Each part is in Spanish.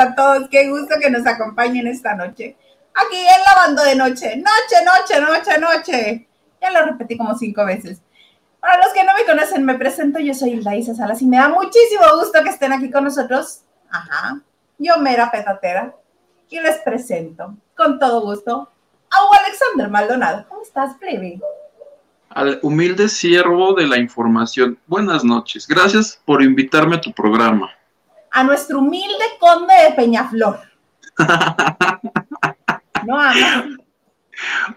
a todos. Qué gusto que nos acompañen esta noche. Aquí en Lavando de Noche. Noche, noche, noche, noche. Ya lo repetí como cinco veces. Para los que no me conocen, me presento. Yo soy Hilda Isa Salas y me da muchísimo gusto que estén aquí con nosotros. Ajá. Yo, mera petatera. Y les presento, con todo gusto, a Alexander Maldonado. ¿Cómo estás, plebe? Al humilde siervo de la información. Buenas noches. Gracias por invitarme a tu programa. A nuestro humilde conde de Peñaflor. no ama.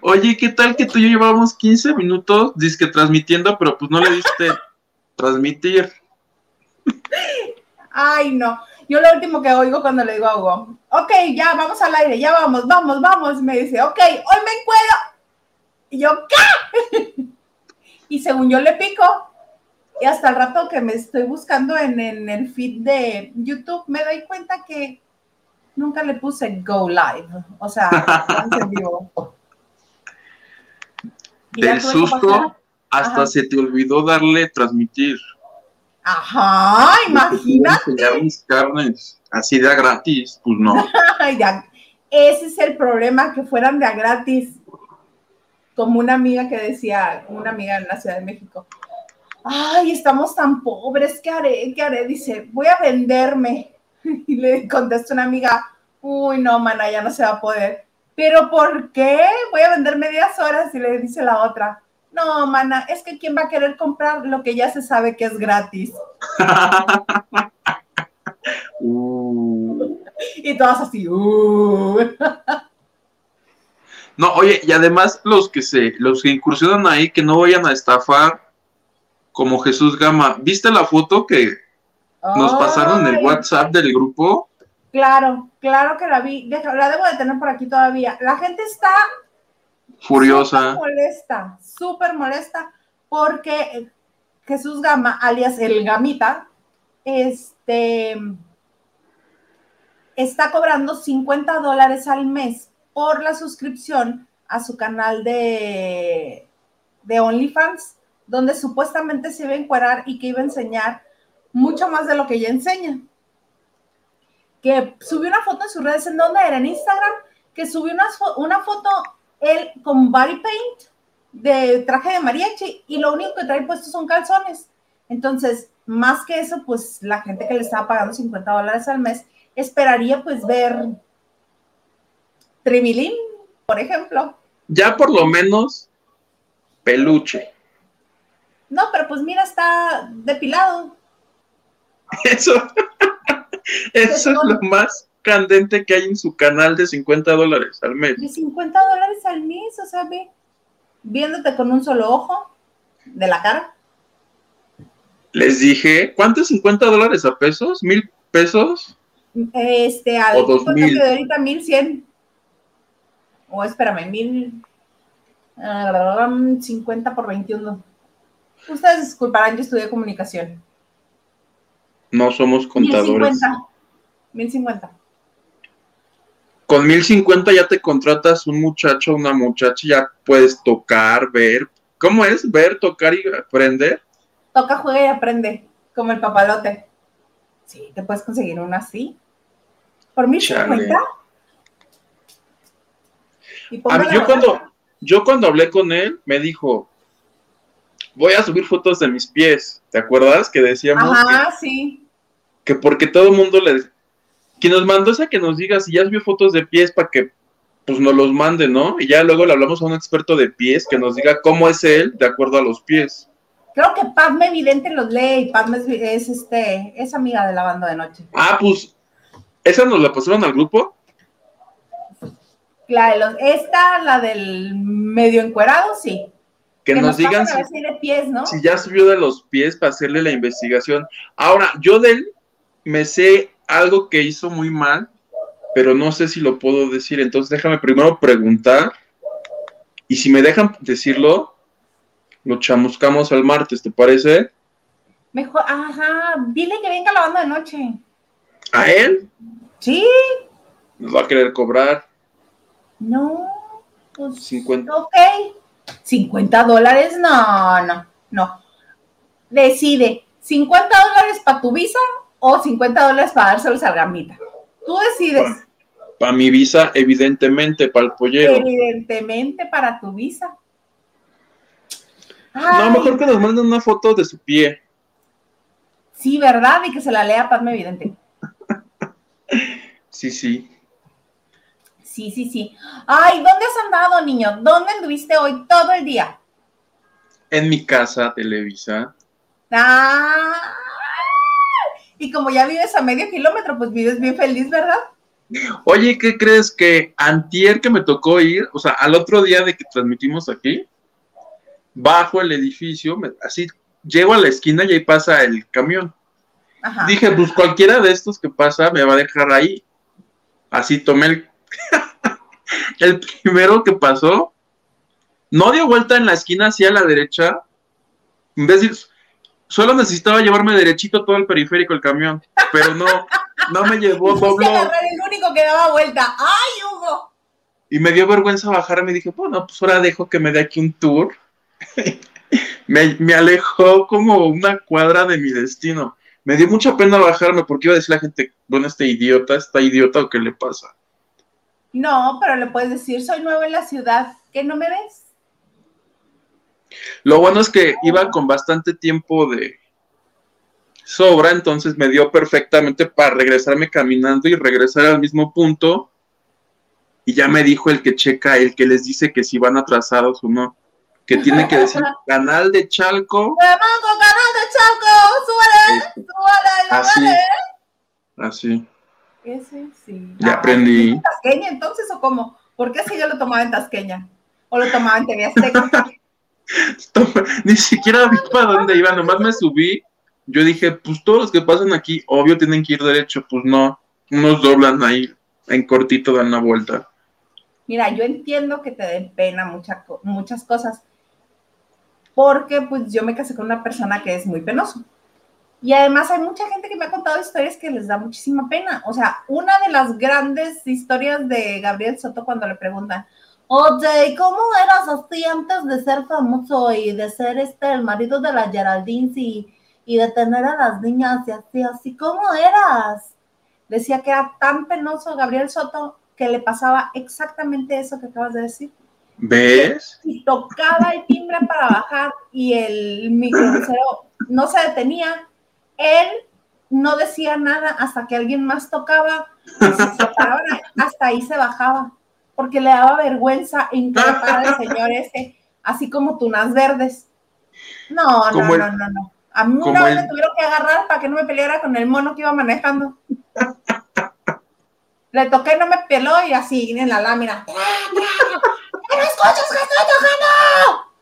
Oye, ¿qué tal que tú y yo llevamos 15 minutos disque transmitiendo, pero pues no le diste transmitir? Ay, no. Yo lo último que oigo cuando le digo a Hugo, ok, ya vamos al aire, ya vamos, vamos, vamos. Me dice, ok, hoy me encuentro. Y yo, ¿qué? y según yo le pico, y hasta el rato que me estoy buscando en, el feed de YouTube, me doy cuenta que nunca le puse go live. O sea, en vivo. Del susto, hasta se te olvidó darle transmitir. Ajá, imagínate. mis carnes, así de a gratis, pues no. Ese es el problema, que fueran de a gratis. Como una amiga que decía, una amiga en la Ciudad de México, ay, estamos tan pobres, ¿qué haré? ¿Qué haré? Dice, voy a venderme. Y le contesta una amiga, uy, no, mana, ya no se va a poder. ¿Pero por qué? Voy a vender medias horas. Y le dice la otra, no, mana, es que ¿quién va a querer comprar lo que ya se sabe que es gratis? Uh. Y todas así, uh. No, oye, y además los que se, los que incursionan ahí, que no vayan a estafar como Jesús Gama. ¿Viste la foto que nos pasaron en el WhatsApp del grupo? Claro, claro que la vi. La debo de tener por aquí todavía. La gente está furiosa. molesta, súper molesta, porque Jesús Gama, alias el Gamita, este, está cobrando 50 dólares al mes por la suscripción a su canal de, de OnlyFans, donde supuestamente se iba a encuadrar y que iba a enseñar mucho más de lo que ya enseña. Que subió una foto en sus redes, ¿en dónde era? En Instagram, que subió una, una foto él con body paint de traje de mariachi y lo único que trae puesto son calzones. Entonces, más que eso, pues la gente que le estaba pagando 50 dólares al mes esperaría pues ver Tribilín, por ejemplo. Ya por lo menos peluche. No, pero pues mira, está depilado. Eso, eso es lo más candente que hay en su canal de 50 dólares al mes. De 50 dólares al mes, o sea, ve, viéndote con un solo ojo de la cara. Les dije, ¿cuánto es 50 dólares a pesos? ¿Mil pesos? Este, al o dos mil. de ahorita 1100. O espérame, mil. 50 por 21. Ustedes disculparán, yo estudié comunicación. No somos contadores. 1050. 1050 con 1050 ya te contratas un muchacho, una muchacha, ya puedes tocar, ver. ¿Cómo es? Ver, tocar y aprender. Toca, juega y aprende, como el papalote. Sí, te puedes conseguir uno así. ¿Por 1050? A mí, yo cuando, yo cuando hablé con él, me dijo, voy a subir fotos de mis pies. ¿Te acuerdas que decíamos? Ajá, sí. Que porque todo el mundo le, quien nos mandó esa que nos diga si ya subió fotos de pies para que pues nos los mande, ¿no? Y ya luego le hablamos a un experto de pies que nos diga cómo es él de acuerdo a los pies. Creo que Padme Evidente los lee y Padme es, este, es amiga de la banda de noche. Ah, pues, ¿esa nos la pasaron al grupo? La de los, esta, la del medio encuerado, sí. Que, nos, digan si, pies, ¿no? si ya subió de los pies para hacerle la investigación. Ahora, yo de él me sé algo que hizo muy mal, pero no sé si lo puedo decir. Entonces déjame primero preguntar. Y si me dejan decirlo, lo chamuscamos al martes, ¿te parece? Mejor, ajá, dile que venga la banda de noche. ¿A él? Sí. Nos va a querer cobrar. No, pues 50. Ok. 50 dólares, no, no, no. Decide, ¿50 dólares para tu visa o 50 dólares para dárselos al gamita. Tú decides. Para mi visa, evidentemente, para el pollero. Evidentemente, para tu visa. no, mejor que nos manden una foto de su pie. Sí, ¿verdad? Y que se la lea Padme Evidente. sí, sí. Sí, sí, sí. Ay, ¿dónde has andado, niño? ¿Dónde anduviste hoy todo el día? En mi casa, Televisa. Ah, y como ya vives a medio kilómetro, pues vives bien feliz, ¿verdad? Oye, ¿qué crees que antier que me tocó ir, o sea, al otro día de que transmitimos aquí, bajo el edificio, así llego a la esquina y ahí pasa el camión. Dije, pues cualquiera de estos que pasa me va a dejar ahí. Así tomé el, el primero que pasó, no dio vuelta en la esquina hacia la derecha, en vez de, solo necesitaba llevarme derechito todo el periférico el camión, pero no, no me llevó el único que daba vuelta. ¡Ay, Hugo! Y me dio vergüenza bajar, me dije, bueno, pues ahora dejo que me dé aquí un tour. me, alejó como una cuadra de mi destino. Me dio mucha pena bajarme porque iba a decir la gente, bueno, este idiota, está idiota o qué le pasa. No, pero le puedes decir, soy nuevo en la ciudad, ¿que no me ves? Lo bueno es que iba con bastante tiempo de sobra, entonces me dio perfectamente para regresarme caminando y regresar al mismo punto. Y ya me dijo el que checa, el que les dice que si van atrasados o no que tiene que decir canal de Chalco. canal de Chalco! ¡Súbale! ¡Súbale! Así. Ese sí. Ya aprendí. ¿En tasqueña entonces o cómo? ¿Por qué si yo lo tomaba en tasqueña? ¿O lo tomaba en TV Ni siquiera vi para dónde iba, nomás me subí. Yo dije, pues todos los que pasan aquí, obvio tienen que ir derecho. Pues no, unos doblan ahí en cortito, dan la vuelta. Mira, yo entiendo que te den pena muchas cosas, porque pues yo me casé con una persona que es muy penoso. Y además hay mucha gente que me ha contado historias que les da muchísima pena. O sea, una de las grandes historias de Gabriel Soto cuando le preguntan, oye, ¿cómo eras así antes de ser famoso y de ser este el marido de la Geraldine y, y de tener a las niñas y así, así, ¿cómo eras? Decía que era tan penoso Gabriel Soto que le pasaba exactamente eso que acabas de decir. ¿Ves? Y tocaba el timbre para bajar y el microbusero no se detenía. Él no decía nada hasta que alguien más tocaba. hasta ahí se bajaba, porque le daba vergüenza increpar al señor ese, así como tunas verdes. No, no, no, no, no. A mí una vez me tuvieron que agarrar para que no me peleara con el mono que iba manejando. Le toqué, no me peló y así en la lámina. ¡No escuchas que estoy tocando!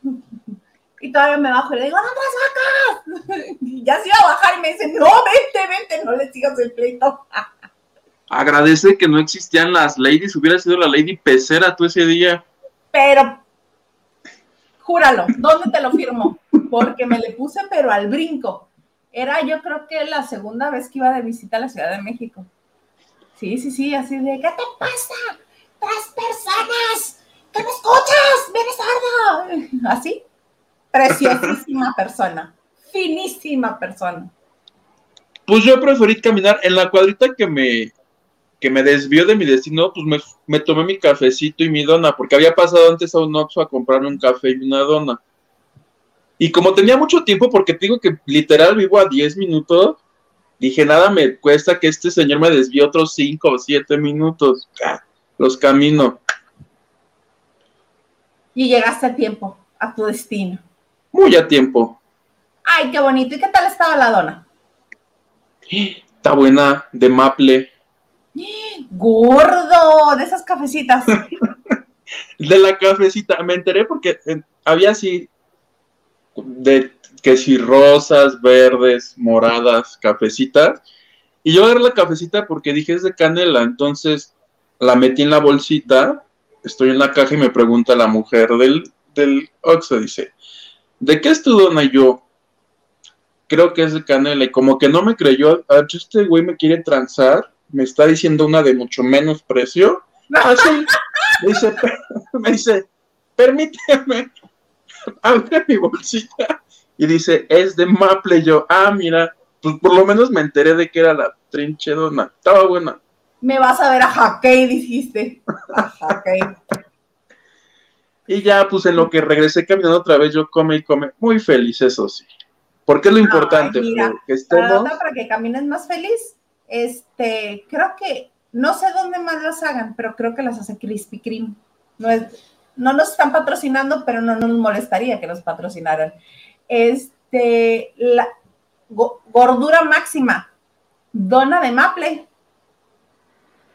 Y todavía me bajo y le digo, ¡otras vacas! Y ya se iba a bajar y me dice, no, vente, vente, no le sigas el pleito. Agradece que no existían las ladies, hubiera sido la lady pecera tú ese día. Pero, júralo, ¿dónde te lo firmo? Porque me le puse pero al brinco. Era yo creo que la segunda vez que iba de visita a la Ciudad de México. Sí, sí, sí, así de, ¿qué te pasa? ¡Tres personas! ¿Qué me escuchas? ¡Vienes sordo! Así. Preciosísima persona. Finísima persona. Pues yo preferí caminar en la cuadrita que me, que me desvió de mi destino, pues me, me, tomé mi cafecito y mi dona, porque había pasado antes a un Oxxo a comprarme un café y una dona. Y como tenía mucho tiempo, porque te digo que literal vivo a 10 minutos, Dije, nada me cuesta que este señor me desvíe otros cinco o siete minutos. los camino. Y llegaste a tiempo, a tu destino. Muy a tiempo. Ay, qué bonito. ¿Y qué tal estaba la dona? Está buena, de maple. Gordo, de esas cafecitas. de la cafecita. Me enteré porque eh, había así de que si rosas, verdes, moradas, cafecitas. Y yo agarré la cafecita porque dije es de canela, entonces la metí en la bolsita, estoy en la caja y me pregunta la mujer del, del Oxxo, dice, ¿de qué es tu dona? Y yo, creo que es de canela, y como que no me creyó, ah, este güey me quiere transar, me está diciendo una de mucho menos precio. Así, me dice, me dice, permíteme, abre mi bolsita y dice, es de Maple. yo, ah, mira, pues por lo menos me enteré de que era la trinchedona. Estaba buena. Me vas a ver a Jaque, dijiste. A. Y ya, pues en lo que regresé caminando otra vez, yo come y come. Muy feliz, eso sí. Porque es lo importante, Ay, mira, estemos. Para, para que camines más feliz, este, creo que, no sé dónde más las hagan, pero creo que las hace Krispy Kreme. No, es, no nos están patrocinando, pero no nos molestaría que nos patrocinaran. Este, la go- gordura máxima, dona de maple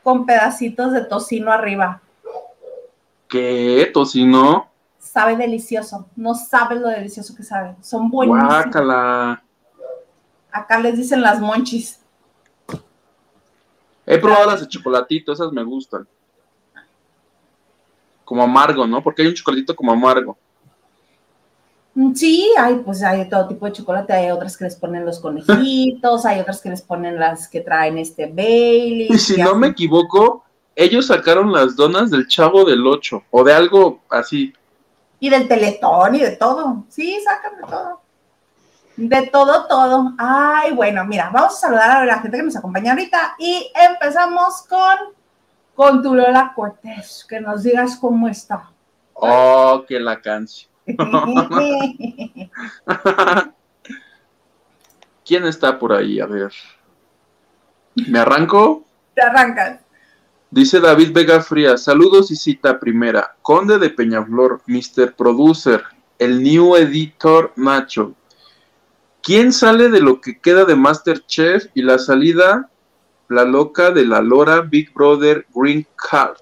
con pedacitos de tocino arriba. ¿Qué? ¿Tocino? Sabe delicioso, no sabes lo delicioso que sabe. Son buenísimos. Guácala. Acá les dicen las monchis. He probado las de chocolatito, esas me gustan. Como amargo, ¿no? Porque hay un chocolatito como amargo. Mm, Sí, hay, pues hay todo tipo de chocolate, hay otras que les ponen los conejitos, hay otras que les ponen las que traen este Bailey. Y si no me equivoco, ellos sacaron las donas del Chavo del 8 o de algo así. Y del teletón y de todo. Sí, sacan de todo. De todo, todo. Ay, bueno, mira, vamos a saludar a la gente que nos acompaña ahorita y empezamos con, con tu Lola Cortés, que nos digas cómo está. Oh, que la canción. ¿Quién está por ahí? A ver. ¿Me arranco? Te arrancas. Dice David Vega Frías, saludos y cita primera. Conde de Peñaflor, Mr. Producer, el new editor Nacho. ¿Quién sale de lo que queda de Masterchef y la salida, la loca de la Lora Big Brother Green Card?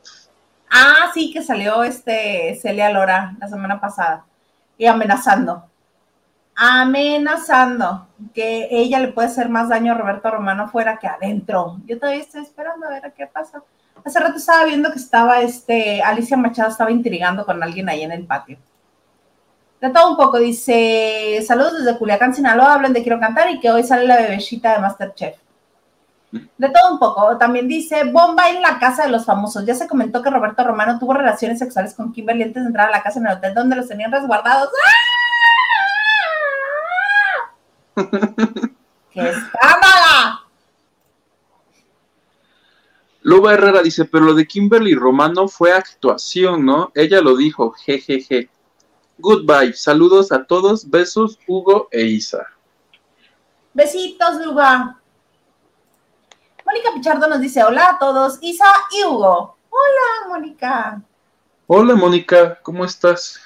Ah, sí, que salió este Celia Lora la semana pasada y amenazando. Amenazando que ella le puede hacer más daño a Roberto Romano fuera que adentro. Yo todavía estoy esperando a ver qué pasa. Hace rato estaba viendo que estaba este Alicia Machado estaba intrigando con alguien ahí en el patio. De todo un poco, dice, saludos desde Culiacán, Sinaloa, hablan de Quiero Cantar y que hoy sale la bebecita de Masterchef. De todo un poco. También dice, bomba en la casa de los famosos. Ya se comentó que Roberto Romano tuvo relaciones sexuales con Kimberly antes de entrar a la casa en el hotel donde los tenían resguardados. ¡Ah! ¡Qué escándala! Luba Herrera dice, pero lo de Kimberly Romano fue actuación, ¿no? Ella lo dijo, jejeje. Goodbye, saludos a todos, besos, Hugo e Isa. Besitos, Luba. Mónica Pichardo nos dice, hola a todos, Isa y Hugo. Hola, Mónica. Hola Mónica, ¿cómo estás?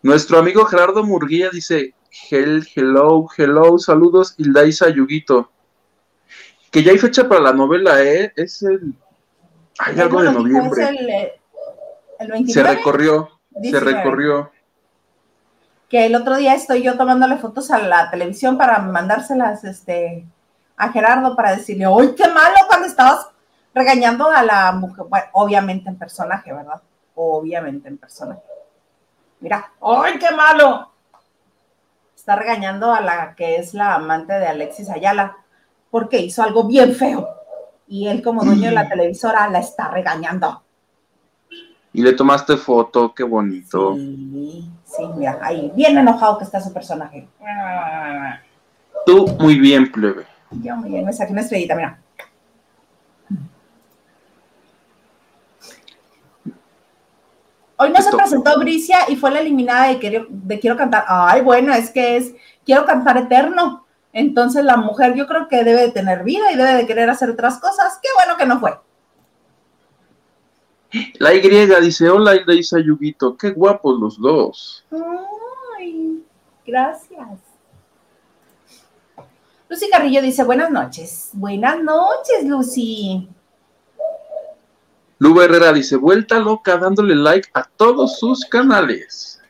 Nuestro amigo Gerardo Murguía dice, Hel, hello, hello, saludos, Hildaisa Yuguito. Que ya hay fecha para la novela, ¿eh? Es el... Hay algo de noviembre. el, eh, Se 29. recorrió, se 19. recorrió. que el otro día estoy yo tomándole fotos a la televisión para mandárselas este, a Gerardo para decirle, ¡ay, qué malo! Cuando estabas regañando a la mujer, bueno, obviamente en personaje, ¿verdad? Obviamente en personaje. Mira, ¡ay, qué malo! Está regañando a la que es la amante de Alexis Ayala porque hizo algo bien feo. Y él como dueño de la televisora la está regañando. Y le tomaste foto, qué bonito. Sí, sí, mira, ahí, bien enojado que está su personaje. Tú muy bien, plebe. Yo muy bien, me saqué una estrellita, mira. Hoy no se presentó Bricia y fue la eliminada de Quiero, de Quiero Cantar. Ay, bueno, es que es Quiero Cantar Eterno. Entonces la mujer yo creo que debe de tener vida y debe de querer hacer otras cosas. Qué bueno que no fue. La Y dice, hola Hildaisa Yuguito, qué guapos los dos. Ay, gracias. Lucy Carrillo dice, buenas noches. Buenas noches, Lucy. Luba Herrera dice, vuelta loca dándole like a todos sus canales.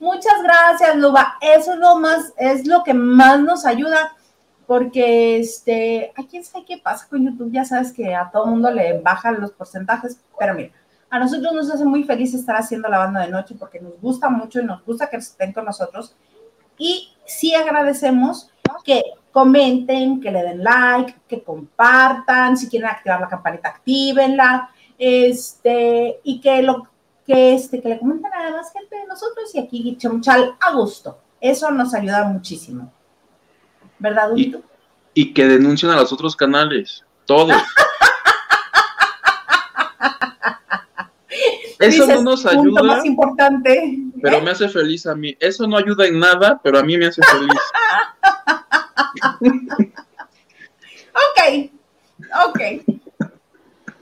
Muchas gracias, Luba. Eso es lo más, es lo que más nos ayuda, porque este, a quién sabe qué pasa con YouTube, ya sabes que a todo mundo le bajan los porcentajes, pero mira, a nosotros nos hace muy feliz estar haciendo la banda de noche porque nos gusta mucho y nos gusta que estén con nosotros. Y sí agradecemos que comenten, que le den like, que compartan, si quieren activar la campanita, actívenla, este, y que lo que, este, que le comenten a la más gente de nosotros y aquí Chomchal a gusto. Eso nos ayuda muchísimo. ¿Verdad, Udito? Y que denuncien a los otros canales. todos. Eso no nos ayuda. más importante. Pero me hace feliz a mí. Eso no ayuda en nada, pero a mí me hace feliz. ok, ok.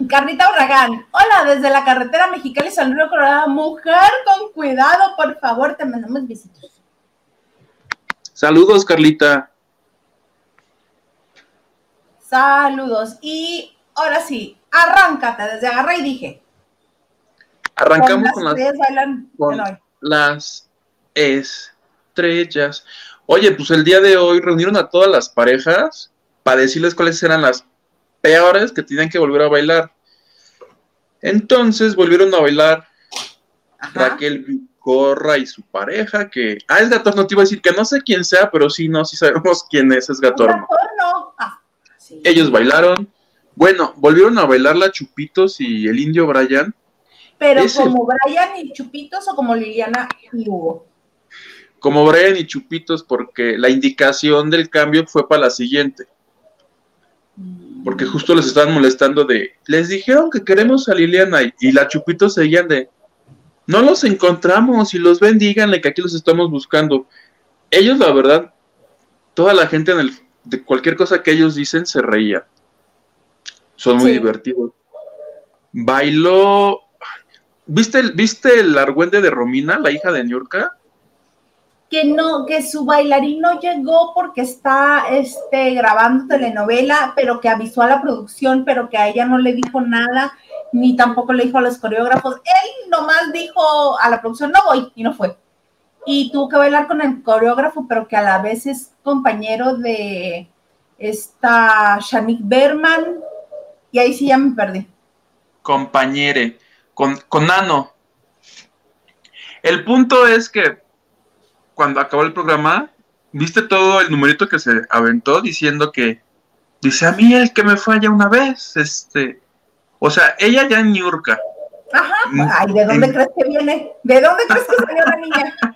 Carlita Uragán, hola, desde la carretera Mexicali San Río Colorado. Mujer, con cuidado, por favor, te mandamos visitos. Saludos, Carlita. Saludos. Y ahora sí, arráncate, desde agarré y dije. Arrancamos con las, con las estrellas. Oye, pues el día de hoy reunieron a todas las parejas para decirles cuáles eran las peores que tenían que volver a bailar. Entonces volvieron a bailar Raquel Corra y su pareja, que. Ah, es Gatorno, no te iba a decir que no sé quién sea, pero sí, no, sí sabemos quién es, es Gatorno. Ah, Ellos bailaron. Bueno, volvieron a bailar la Chupitos y el indio Brian. Pero como Brian y Chupitos o como Liliana y Hugo como Brian y Chupitos, porque la indicación del cambio fue para la siguiente. Porque justo les estaban molestando de, les dijeron que queremos a Liliana y, la Chupitos seguían de, no los encontramos y los ven, díganle que aquí los estamos buscando. Ellos, la verdad, toda la gente en el, de cualquier cosa que ellos dicen se reía. Son muy divertidos. Bailó. ¿Viste, ¿Viste el argüende de Romina, la hija de Niurka? Que no, que su bailarín no llegó porque está este, grabando telenovela, pero que avisó a la producción, pero que a ella no le dijo nada, ni tampoco le dijo a los coreógrafos. Él nomás dijo a la producción, no voy, y no fue. Y tuvo que bailar con el coreógrafo, pero que a la vez es compañero de esta Shanik Berman, y ahí sí ya me perdí. Compañere, con, con Nano. El punto es que cuando acabó el programa, viste todo el numerito que se aventó diciendo que dice a mí el que me falla una vez, este, o sea, ella ya en Niurka. Ajá, mm, ay, ¿de dónde crees que viene? ¿De dónde crees que salió la niña?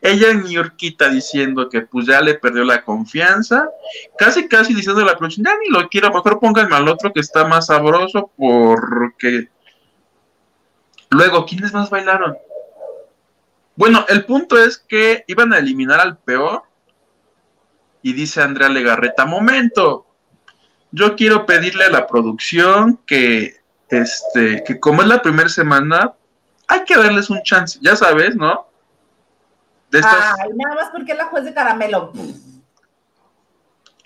ella en Niurquita diciendo que pues ya le perdió la confianza, casi casi diciendo la producción, ya ni lo quiero, mejor pónganme al otro que está más sabroso porque luego, ¿quiénes más bailaron? Bueno, el punto es que iban a eliminar al peor. Y dice Andrea Legarreta, momento, yo quiero pedirle a la producción que, este, que como es la primera semana, hay que darles un chance, ya sabes, ¿no? De Ay, nada más porque es la juez de caramelo.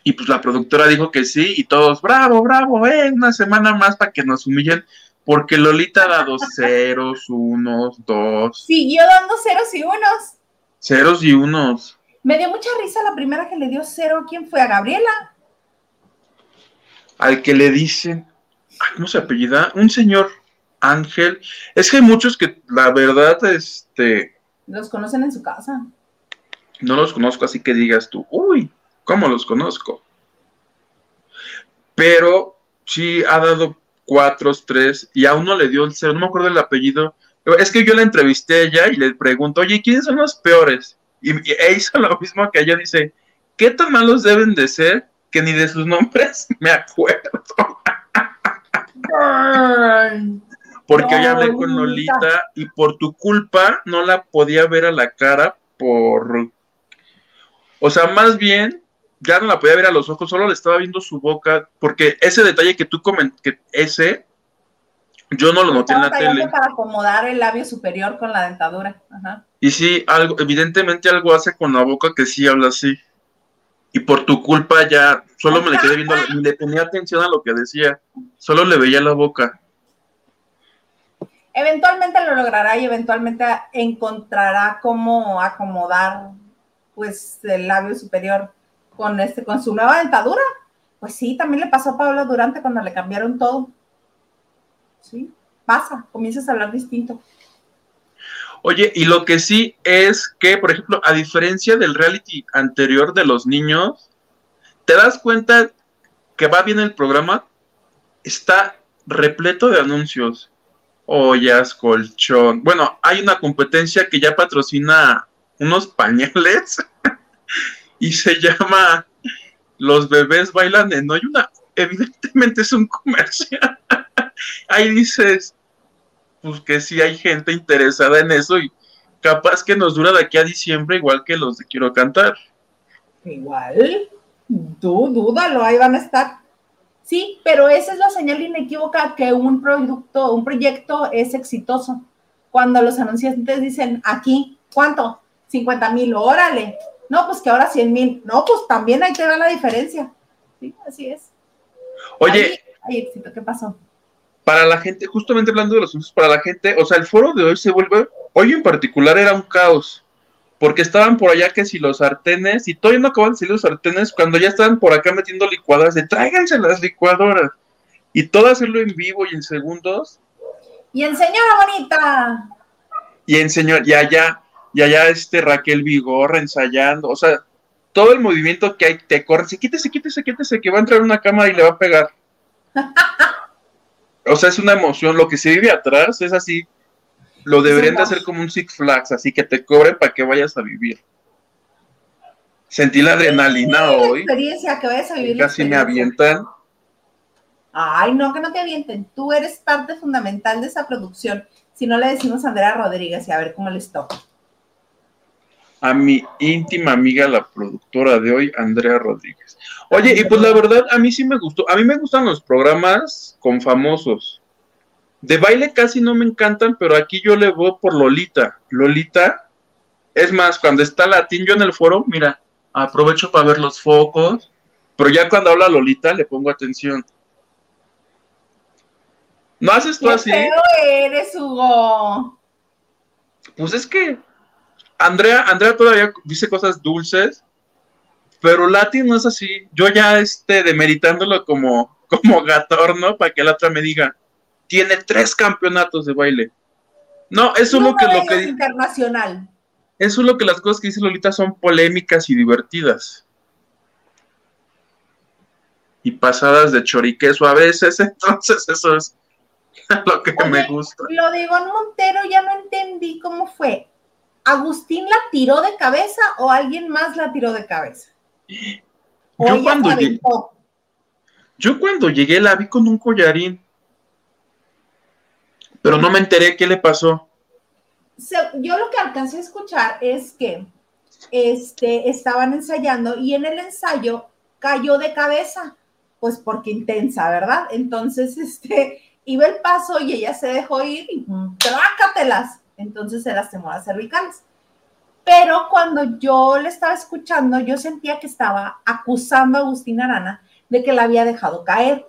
Y pues la productora dijo que sí, y todos, bravo, bravo, eh, una semana más para que nos humillen. Porque Lolita ha dado ceros, unos, dos. Siguió dando ceros y unos. Ceros y unos. Me dio mucha risa la primera que le dio cero. ¿Quién fue? ¿A Gabriela? Al que le dicen, ¿cómo se apellida? Un señor Ángel. Es que hay muchos que la verdad, este... Los conocen en su casa. No los conozco, así que digas tú, uy, ¿cómo los conozco? Pero sí ha dado cuatro, tres, y a uno le dio el cero, no me acuerdo el apellido. Es que yo la entrevisté a ella y le pregunto, oye, ¿quiénes son los peores? Y, e hizo lo mismo que ella dice, ¿qué tan malos deben de ser que ni de sus nombres me acuerdo? Porque hoy hablé con Lolita y por tu culpa no la podía ver a la cara por... O sea, más bien ya no la podía ver a los ojos, solo le estaba viendo su boca, porque ese detalle que tú comentas, que ese, yo no lo noté en la tele. Para acomodar el labio superior con la dentadura. Ajá. Y sí, algo, evidentemente algo hace con la boca que sí habla así. Y por tu culpa ya, solo me le quedé viendo, ni le tenía atención a lo que decía, solo le veía la boca. Eventualmente lo logrará y eventualmente encontrará cómo acomodar pues el labio superior con, este, con su nueva dentadura. Pues sí, también le pasó a Paola Durante cuando le cambiaron todo. Sí, pasa, comienzas a hablar distinto. Oye, y lo que sí es que, por ejemplo, a diferencia del reality anterior de los niños, te das cuenta que va bien el programa, está repleto de anuncios, ollas, colchón. Bueno, hay una competencia que ya patrocina unos pañales y se llama Los bebés bailan en. Hay una. evidentemente es un comercial. Ahí dices, pues que sí hay gente interesada en eso y capaz que nos dura de aquí a diciembre igual que los de Quiero Cantar. Igual, tú dúdalo, ahí van a estar. Sí, pero esa es la señal inequívoca que un producto, un proyecto es exitoso. Cuando los anunciantes dicen, aquí, ¿cuánto? 50 mil, órale. No, pues que ahora 100 mil. No, pues también ahí te da la diferencia. Sí, así es. Oye. Hay, éxito, ¿qué pasó? Para la gente, justamente hablando de los anuncios, para la gente, o sea, el foro de hoy se vuelve, hoy en particular era un caos porque estaban por allá que si los sartenes, y todavía no acaban de salir los sartenes, cuando ya estaban por acá metiendo licuadoras, de tráiganse las licuadoras, y todo hacerlo en vivo y en segundos. Y en señora bonita. Y en señor, y allá, y allá este Raquel Vigorra ensayando, o sea, todo el movimiento que hay, te corre, sí, quítese, quítese, quítese, que va a entrar una cámara y le va a pegar. o sea, es una emoción, lo que se vive atrás es así, lo deberían de hacer como un Six Flags, así que te cobren para que vayas a vivir. Sentí la adrenalina hoy. experiencia que vayas a vivir. Casi me avientan. Ay, no, que no te avienten. Tú eres parte fundamental de esa producción. Si no le decimos a Andrea Rodríguez y a ver cómo les toca. A mi íntima amiga, la productora de hoy, Andrea Rodríguez. Oye, y pues la verdad, a mí sí me gustó. A mí me gustan los programas con famosos. De baile casi no me encantan, pero aquí yo le voy por Lolita. Lolita, es más, cuando está Latín yo en el foro, mira, aprovecho para ver los focos, pero ya cuando habla Lolita le pongo atención. ¿No haces tú así? Feo eres, Hugo. Pues es que Andrea, Andrea todavía dice cosas dulces, pero Latin no es así. Yo ya este demeritándolo como, como gatorno para que la otra me diga, tiene tres campeonatos de baile. No, eso es lo que lo que internacional. Eso es lo que las cosas que dice Lolita son polémicas y divertidas. Y pasadas de choriqueso a veces, entonces eso es lo que me gusta. Lo digo en Montero ya no entendí cómo fue. ¿Agustín la tiró de cabeza o alguien más la tiró de cabeza? yo cuando, llegué, yo cuando llegué la vi con un collarín pero no me enteré qué le pasó. Yo lo que alcancé a escuchar es que este, estaban ensayando y en el ensayo cayó de cabeza, pues porque intensa, ¿verdad? Entonces, este, iba el paso y ella se dejó ir y trácatelas. Entonces se las cervicales. Pero cuando yo le estaba escuchando, yo sentía que estaba acusando a Agustín Arana de que la había dejado caer.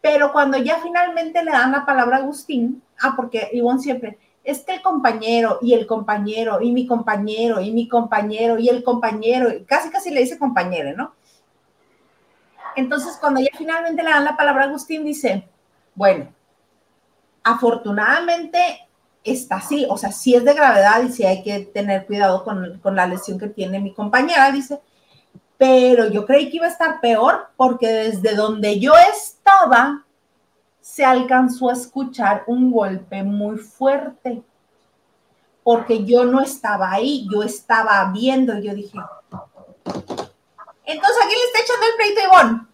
Pero cuando ya finalmente le dan la palabra a Agustín, ah, porque Ivonne siempre, es que el compañero y el compañero y mi compañero y mi compañero y el compañero, casi casi le dice compañero, ¿no? Entonces, cuando ya finalmente le dan la palabra a Agustín, dice, bueno, afortunadamente está así, o sea, sí es de gravedad y sí hay que tener cuidado con, con la lesión que tiene mi compañera, dice, pero yo creí que iba a estar peor porque desde donde yo estaba se alcanzó a escuchar un golpe muy fuerte porque yo no estaba ahí, yo estaba viendo, yo dije, entonces aquí le está echando el pleito Ivonne.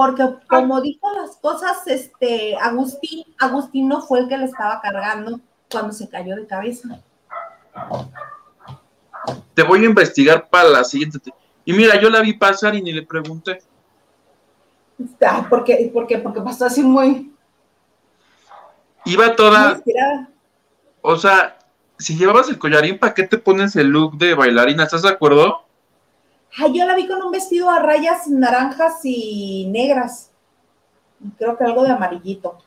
Porque como dijo las cosas, este, Agustín, Agustín no fue el que le estaba cargando cuando se cayó de cabeza te voy a investigar para la siguiente. Y mira, yo la vi pasar y ni le pregunté. Ah, ¿por qué? ¿Por qué? Porque pasó así muy... Iba toda... O sea, si llevabas el collarín, ¿para qué te pones el look de bailarina? ¿Estás de acuerdo? Ay, yo la vi con un vestido a rayas naranjas y negras. Creo que algo de amarillito.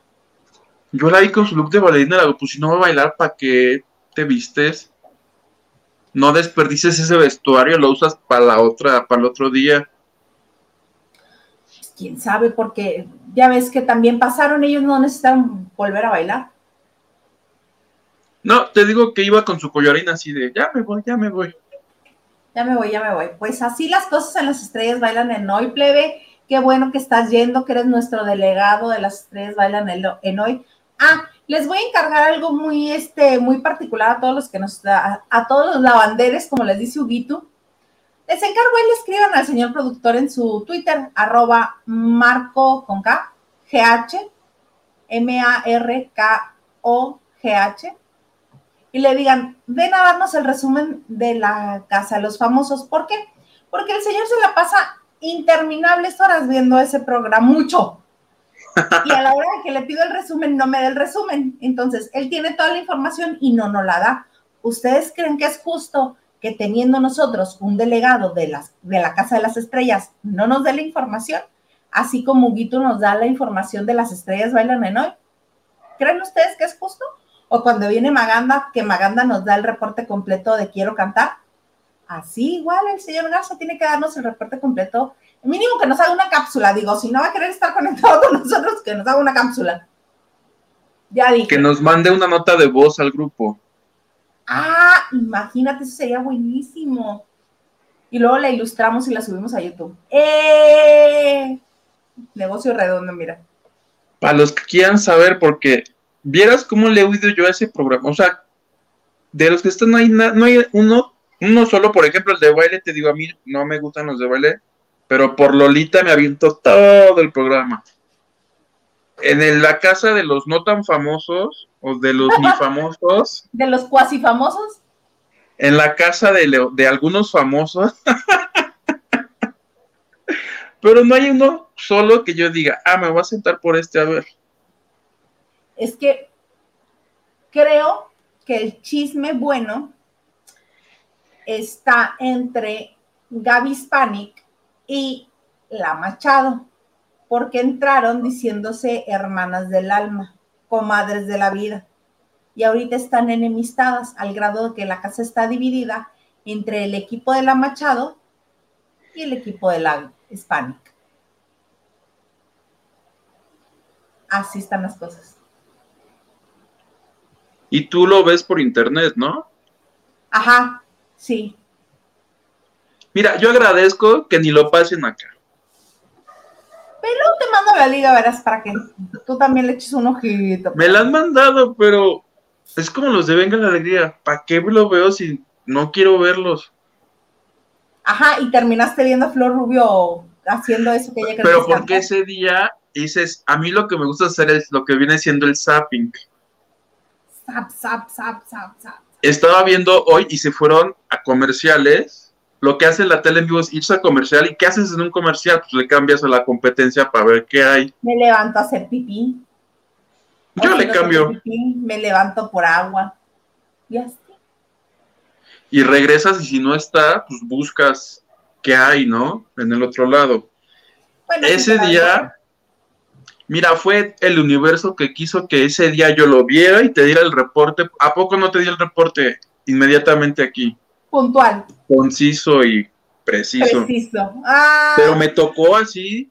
Yo la vi con su look de bailarina, la pues si no va a bailar, ¿para qué te vistes? no desperdices ese vestuario, lo usas para la otra, para el otro día. Quién sabe, porque ya ves que también pasaron, ellos no necesitan volver a bailar. No, te digo que iba con su collarín así de, ya me voy, ya me voy. Ya me voy, ya me voy. Pues así las cosas en las estrellas bailan en hoy, plebe. Qué bueno que estás yendo, que eres nuestro delegado de las estrellas bailan en hoy. Ah, les voy a encargar algo muy, este, muy particular a todos los que nos, a, a todos los lavanderes, como les dice Huguito. Les encargo y le escriban al señor productor en su Twitter, arroba marco con K, GH, M-A-R-K-O-G-H, y le digan, ven a darnos el resumen de la casa de los famosos. ¿Por qué? Porque el señor se la pasa interminables horas viendo ese programa, mucho. Y a la hora de que le pido el resumen, no me da el resumen. Entonces, él tiene toda la información y no nos la da. ¿Ustedes creen que es justo que teniendo nosotros un delegado de, las, de la Casa de las Estrellas no nos dé la información, así como Huguito nos da la información de las estrellas bailan en hoy. ¿Creen ustedes que es justo? O cuando viene Maganda, que Maganda nos da el reporte completo de quiero cantar. Así igual el señor Garza tiene que darnos el reporte completo. Mínimo que nos haga una cápsula, digo, si no va a querer estar conectado con nosotros, que nos haga una cápsula. Ya dije. Que nos mande una nota de voz al grupo. Ah, imagínate, eso sería buenísimo. Y luego la ilustramos y la subimos a YouTube. ¡Eh! Negocio redondo, mira. Para los que quieran saber, porque vieras cómo le he oído yo a ese programa. O sea, de los que están ahí, no hay uno, uno solo, por ejemplo, el de baile, te digo, a mí no me gustan los de baile, pero por Lolita me aviento todo el programa. En la casa de los no tan famosos, o de los ni famosos. ¿De los cuasi famosos? En la casa de, de algunos famosos. Pero no hay uno solo que yo diga, ah, me voy a sentar por este a ver. Es que creo que el chisme bueno está entre Gaby Hispanic y La Machado, porque entraron diciéndose hermanas del alma comadres de la vida. Y ahorita están enemistadas al grado de que la casa está dividida entre el equipo de la Machado y el equipo de la Hispanic. Así están las cosas. Y tú lo ves por internet, ¿no? Ajá, sí. Mira, yo agradezco que ni lo pasen acá. Pero te mando la liga, verás, para que tú también le eches un ojito. Me la han mandado, pero es como los de Venga la Alegría. ¿Para qué lo veo si no quiero verlos? Ajá, y terminaste viendo a Flor Rubio haciendo eso que ella Pero porque ese día dices, a mí lo que me gusta hacer es lo que viene siendo el zapping. Zap, zap, zap, zap, zap. Estaba viendo hoy y se fueron a comerciales lo que hace la tele en vivo es irse a comercial. ¿Y qué haces en un comercial? Pues le cambias a la competencia para ver qué hay. Me levanto a hacer pipí. Yo le cambio. me levanto por agua. Y así. Y regresas y si no está, pues buscas qué hay, ¿no? En el otro lado. ese día, mira, fue el universo que quiso que ese día yo lo viera y te diera el reporte. ¿A poco no te di el reporte inmediatamente aquí? puntual. Conciso y preciso. Preciso. Ah. Pero me tocó así,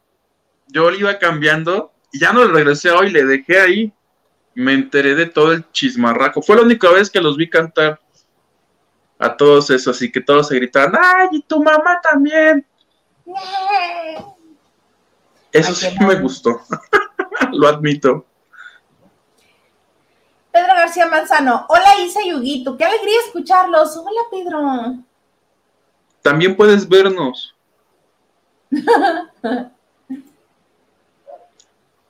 yo le iba cambiando y ya no le regresé hoy, le dejé ahí. Me enteré de todo el chismarraco. Fue la única vez que los vi cantar a todos esos, así que todos se gritaban, ¡ay, y tu mamá también! Eso sí me gustó, lo admito. Pedro García Manzano. Hola Isa y Huguito, qué alegría escucharlos. Hola Pedro. También puedes vernos.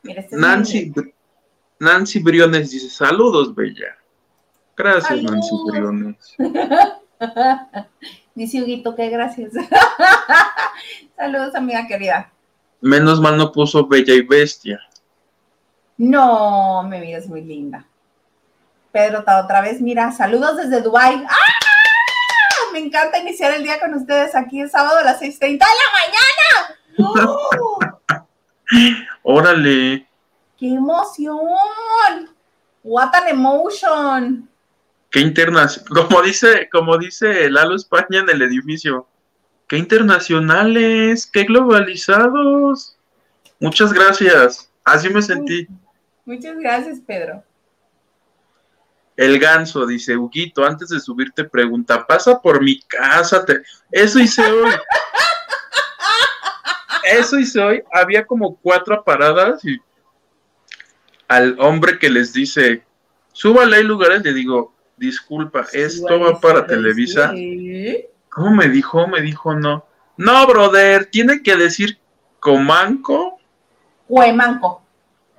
Este Nancy, Nancy Briones dice, saludos, Bella. Gracias, Nancy Briones. dice Huguito, qué gracias. saludos, amiga querida. Menos mal no puso Bella y Bestia. No, mi vida es muy linda. Pedro, otra vez, mira, saludos desde Dubai. ¡Ah! Me encanta iniciar el día con ustedes aquí el sábado a las 6.30 de la mañana. ¡Oh! Órale. ¡Qué emoción! What an emotion. Qué internacional, como dice, como dice Lalo España en el edificio. Qué internacionales, qué globalizados. Muchas gracias. Así me sentí. Muchas gracias, Pedro. El ganso dice, Huguito, antes de subirte pregunta, pasa por mi casa. Eso hice hoy. Eso hice hoy. Había como cuatro paradas y al hombre que les dice, súbale hay lugares, le digo, disculpa, esto va para Televisa. ¿Cómo me dijo? Me dijo no. No, brother, tiene que decir Comanco. Cuemanco.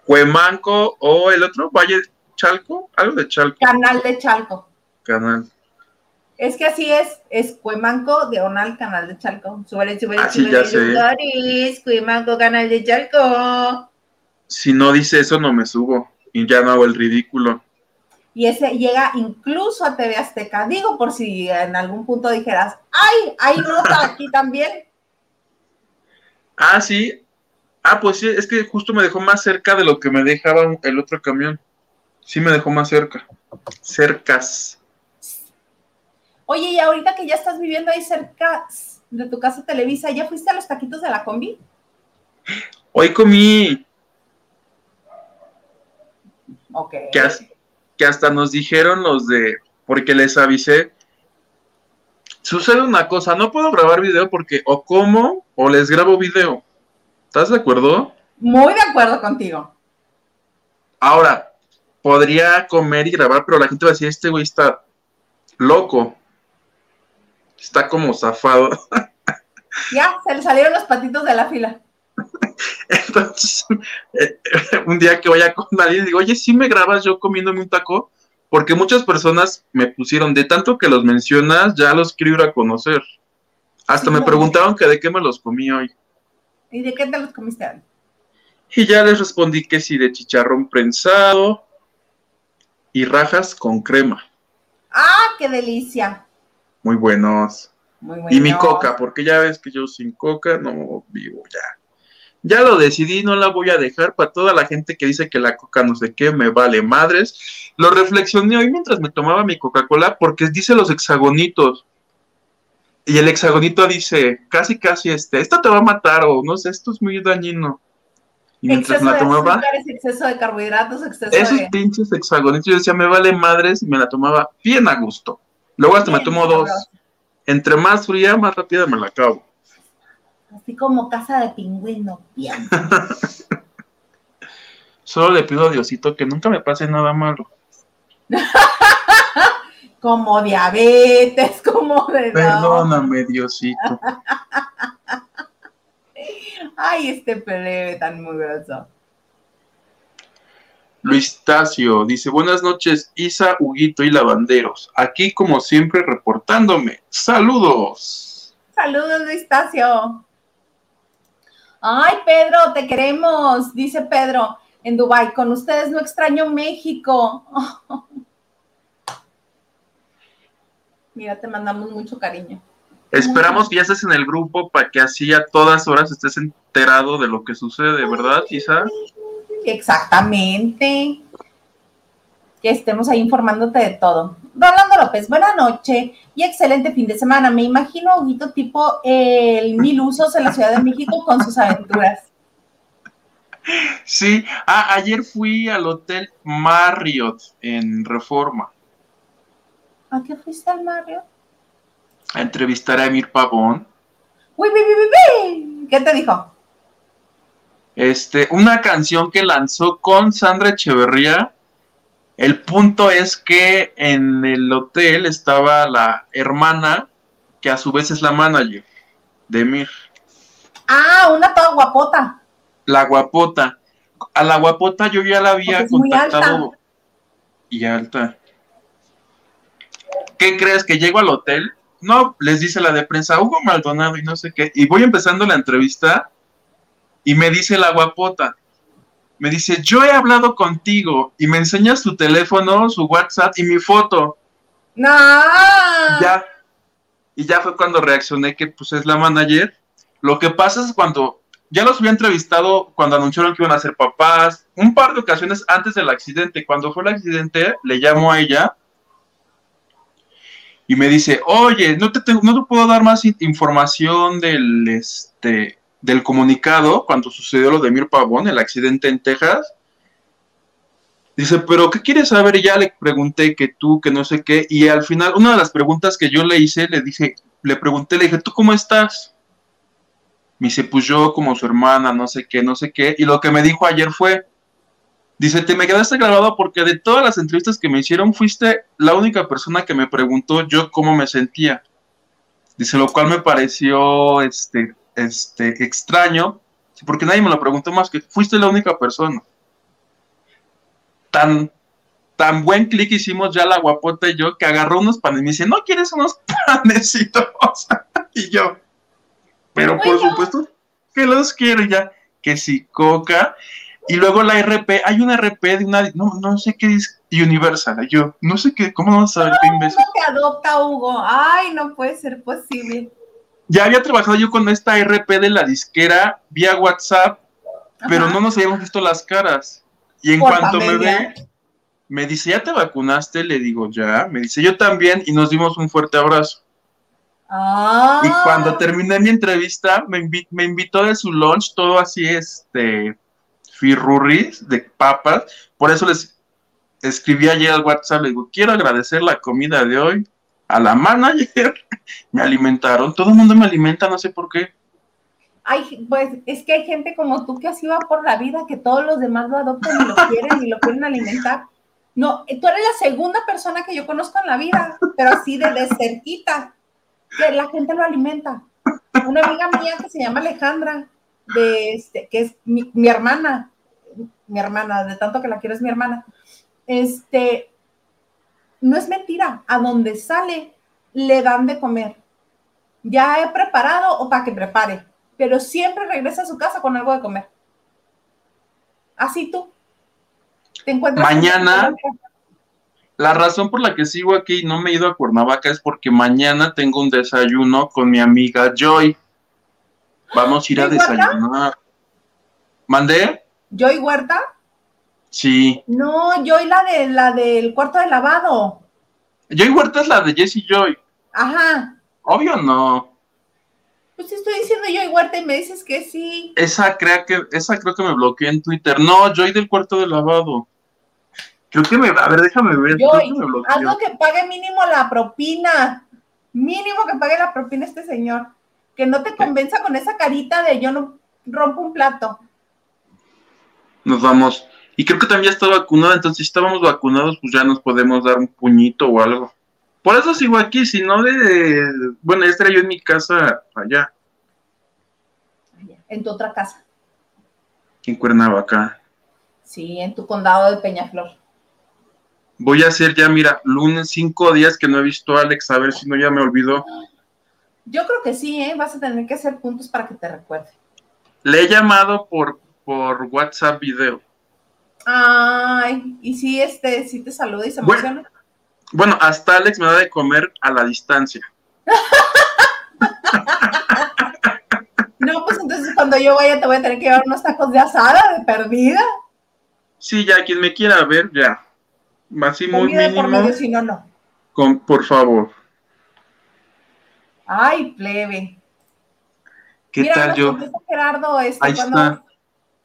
Cuemanco o el otro, Valle Chalco, algo de Chalco. Canal de Chalco. Canal. Es que así es, es Cuemanco, diagonal, canal de Chalco. Súbele, súbele, Así Ah, ya sé. lugares, Cuemanco, canal de Chalco. Si no dice eso, no me subo. Y ya no hago el ridículo. Y ese llega incluso a TV Azteca. Digo, por si en algún punto dijeras, ¡ay! Hay nota aquí también. Ah, sí. Ah, pues sí, es que justo me dejó más cerca de lo que me dejaba el otro camión. Sí me dejó más cerca. Cercas. Oye, y ahorita que ya estás viviendo ahí cerca de tu casa Televisa, ¿ya fuiste a los taquitos de la combi? Hoy comí Ok. que, as- que hasta nos dijeron los de, porque les avisé. Sucede una cosa, no puedo grabar video porque o como o les grabo video. ¿Estás de acuerdo? Muy de acuerdo contigo. Ahora, podría comer y grabar, pero la gente va a decir, este güey está loco. Está como zafado. Ya, se le salieron los patitos de la fila. Entonces, eh, un día que vaya con alguien, digo, oye, ¿sí me grabas yo comiéndome un taco? Porque muchas personas me pusieron, de tanto que los mencionas, ya los quiero ir a conocer. Hasta Sí, me preguntaron que de qué me los comí hoy. ¿Y de qué te los comiste? Y ya les respondí que sí, de chicharrón prensado y rajas con crema. ¡Ah, qué delicia! Muy buenos. Muy bueno. Y mi coca, porque ya ves que yo sin coca no vivo ya. Ya lo decidí, no la voy a dejar para toda la gente que dice que la coca no sé qué, me vale madres. Lo reflexioné hoy mientras me tomaba mi Coca-Cola porque dice los hexagonitos. Y el hexagonito dice, casi, casi este, esto te va a matar o no sé, esto es muy dañino. Y mientras Exceso me de la tomaba, azúcares, exceso de carbohidratos, exceso esos de... pinches hexagonitos, yo decía, me vale madres y me la tomaba bien a gusto. Luego hasta me tomo dos. Entre más fría, más rápida me la acabo. Así como casa de pingüino. Bien. Solo le pido a Diosito que nunca me pase nada malo. como diabetes, como de... Perdóname, Diosito. Ay, este plebe tan mugroso. Luis Tacio dice, buenas noches, Isa, Huguito y Lavanderos. Aquí, como siempre, reportándome. Saludos. Saludos, Luis Tacio. Ay, Pedro, te queremos, dice Pedro en Dubai. Con ustedes no extraño México. Mira, te mandamos mucho cariño. Esperamos que ya estés en el grupo para que así a todas horas estés enterado de lo que sucede, ¿verdad, Isa? Exactamente. Que estemos ahí informándote de todo. Rolando López, buena noche y excelente fin de semana. Me imagino a Huguito tipo el mil usos en la Ciudad de México con sus aventuras. Sí. Ah, ayer fui al Hotel Marriott en Reforma ¿A qué fuiste al Mario? a entrevistar a Emir Pavón. Uy, uy, uy, uy. ¿Qué te dijo? Este, una canción que lanzó con Sandra Echeverría. El punto es que en el hotel estaba la hermana, que a su vez es la manager de Emir, Ah, una toda guapota. la guapota. A la guapota yo ya la había contactado. Y alta. ¿Qué crees? Que llego al hotel. No, les dice la de prensa, Hugo Maldonado y no sé qué. Y voy empezando la entrevista y me dice la guapota. Me dice, yo he hablado contigo y me enseña su teléfono, su WhatsApp y mi foto. No. Ya. Y ya fue cuando reaccioné que pues es la manager. Lo que pasa es cuando ya los había entrevistado cuando anunciaron que iban a ser papás, un par de ocasiones antes del accidente. Cuando fue el accidente, le llamo a ella y me dice, oye, no te, no te puedo dar más in- información del, este, del comunicado cuando sucedió lo de Mir Pavón, el accidente en Texas. Dice, pero ¿qué quieres saber? Y ya le pregunté que tú, que no sé qué. Y al final, una de las preguntas que yo le hice, le dije, le pregunté, le dije, ¿tú cómo estás? Me dice, pues yo como su hermana, no sé qué, no sé qué. Y lo que me dijo ayer fue, dice, te me quedaste grabado porque de todas las entrevistas que me hicieron, fuiste la única persona que me preguntó yo cómo me sentía. Dice, lo cual me pareció este, este, extraño, porque nadie me lo preguntó más que fuiste la única persona. Tan, tan buen clic hicimos ya la guapota y yo que agarró unos panes y me dice, ¿no quieres unos panecitos? y yo, pero por supuesto que los quiero ya, que si coca. Y luego la RP, hay una RP de una, no, no sé qué es Universal, yo, no sé qué, ¿cómo vamos a ver qué imbécil? ¿Cómo te adopta, Hugo? Ay, no puede ser posible. Ya había trabajado yo con esta RP de la disquera vía WhatsApp, pero no nos habíamos visto las caras. Y en cuanto me ve, me dice, ¿ya te vacunaste? Le digo, ya. Me dice, yo también, y nos dimos un fuerte abrazo. Ah. Y cuando terminé mi entrevista, me, me invitó de su lunch, todo así, este, firrurris de papas. Por eso les escribí ayer al WhatsApp, le digo, quiero agradecer la comida de hoy a la manager. me alimentaron, todo el mundo me alimenta, no sé por qué. Ay, pues es que hay gente como tú que así va por la vida, que todos los demás lo adoptan y lo quieren y lo quieren alimentar. No, tú eres la segunda persona que yo conozco en la vida, pero así de, de cerquita, que la gente lo alimenta. Una amiga mía que se llama Alejandra, de este, que es mi, mi hermana, mi hermana, de tanto que la quiero es mi hermana, este, no es mentira, a donde sale le dan de comer. Ya he preparado o para que prepare, pero siempre regresa a su casa con algo de comer. Así tú. Te encuentras. Mañana. La razón por la que sigo aquí y no me he ido a Cuernavaca es porque mañana tengo un desayuno con mi amiga Joy. Vamos a ir a desayunar. ¿Mandé? ¿Joy Huerta? Sí. No, Joy la de la del cuarto de lavado. Joy Huerta es la de Jessie Joy. Ajá. Obvio no. Pues estoy diciendo Joy Huerta y me dices que sí. Esa, creo que, esa creo que me bloqueé en Twitter. No, Joy del cuarto de lavado. Creo que me. A ver, déjame ver. Joy, algo que pague mínimo la propina. Mínimo que pague la propina este señor. Que no te convenza con esa carita de yo no rompo un plato. Nos vamos. Y creo que también ya está vacunada, entonces si estábamos vacunados, pues ya nos podemos dar un puñito o algo. Por eso sigo aquí, si no de... Bueno, ya estaría yo en mi casa allá. En tu otra casa. En Cuernavaca. Sí, en tu condado de Peñaflor. Voy a hacer ya, mira, lunes cinco días que no he visto a Alex, a ver si no ya me olvidó. Yo creo que sí, ¿eh? Vas a tener que hacer puntos para que te recuerde. Le he llamado por, por WhatsApp video. Ay, y si este, si te saluda y se emociona. Bueno, hasta Alex me da de comer a la distancia. no, pues entonces cuando yo vaya te voy a tener que llevar unos tacos de asada de perdida. Sí, ya, quien me quiera ver, ya. Así muy mínimo. Por medio, si no, no. Con, por favor. Ay, plebe. ¿Qué tal yo? Gerardo, este, Ahí ¿cuándo, está.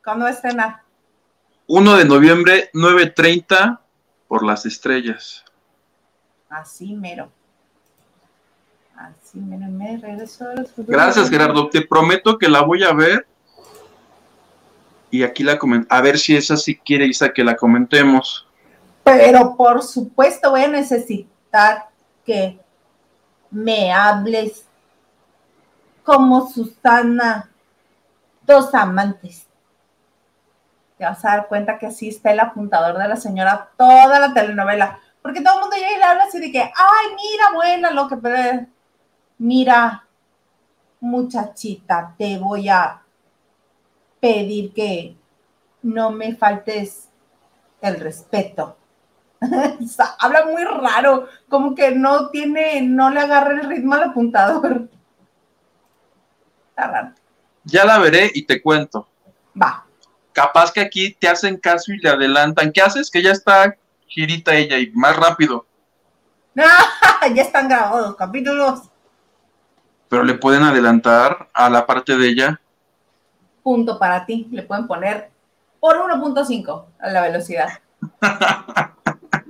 ¿cuándo a estrenar? 1 de noviembre, 9.30 por las estrellas. Así mero. Así mero, me regreso. Gracias, Gerardo. Te prometo que la voy a ver. Y aquí la comento. A ver si esa sí quiere, Isa, que la comentemos. Pero por supuesto voy a necesitar que me hables como Susana, dos amantes. Te vas a dar cuenta que así está el apuntador de la señora toda la telenovela. Porque todo el mundo llega y le habla así de que, ay, mira, buena, lo que... Mira, muchachita, te voy a pedir que no me faltes el respeto. Habla muy raro, como que no tiene, no le agarra el ritmo al apuntador. Está raro. Ya la veré y te cuento. Va. Capaz que aquí te hacen caso y le adelantan. ¿Qué haces? Que ya está girita ella y más rápido. ya están grabados los capítulos. Pero le pueden adelantar a la parte de ella. Punto para ti. Le pueden poner por 1.5 a la velocidad.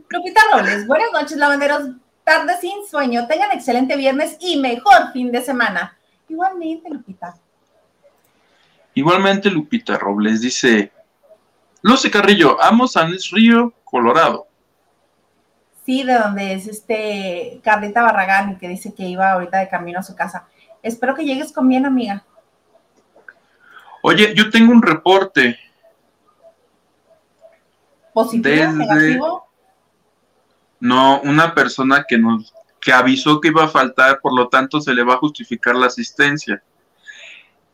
Lupita Robles, buenas noches, lavanderos. Tarde sin sueño. Tengan excelente viernes y mejor fin de semana. Igualmente, Lupita. Igualmente, Lupita Robles dice: Luce Carrillo, amo San Río, Colorado. Sí, de donde es este Carlita Barragán, que dice que iba ahorita de camino a su casa. Espero que llegues con bien, amiga. Oye, yo tengo un reporte. ¿Positivo? ¿Negativo? No, una persona que nos que avisó que iba a faltar, por lo tanto se le va a justificar la asistencia.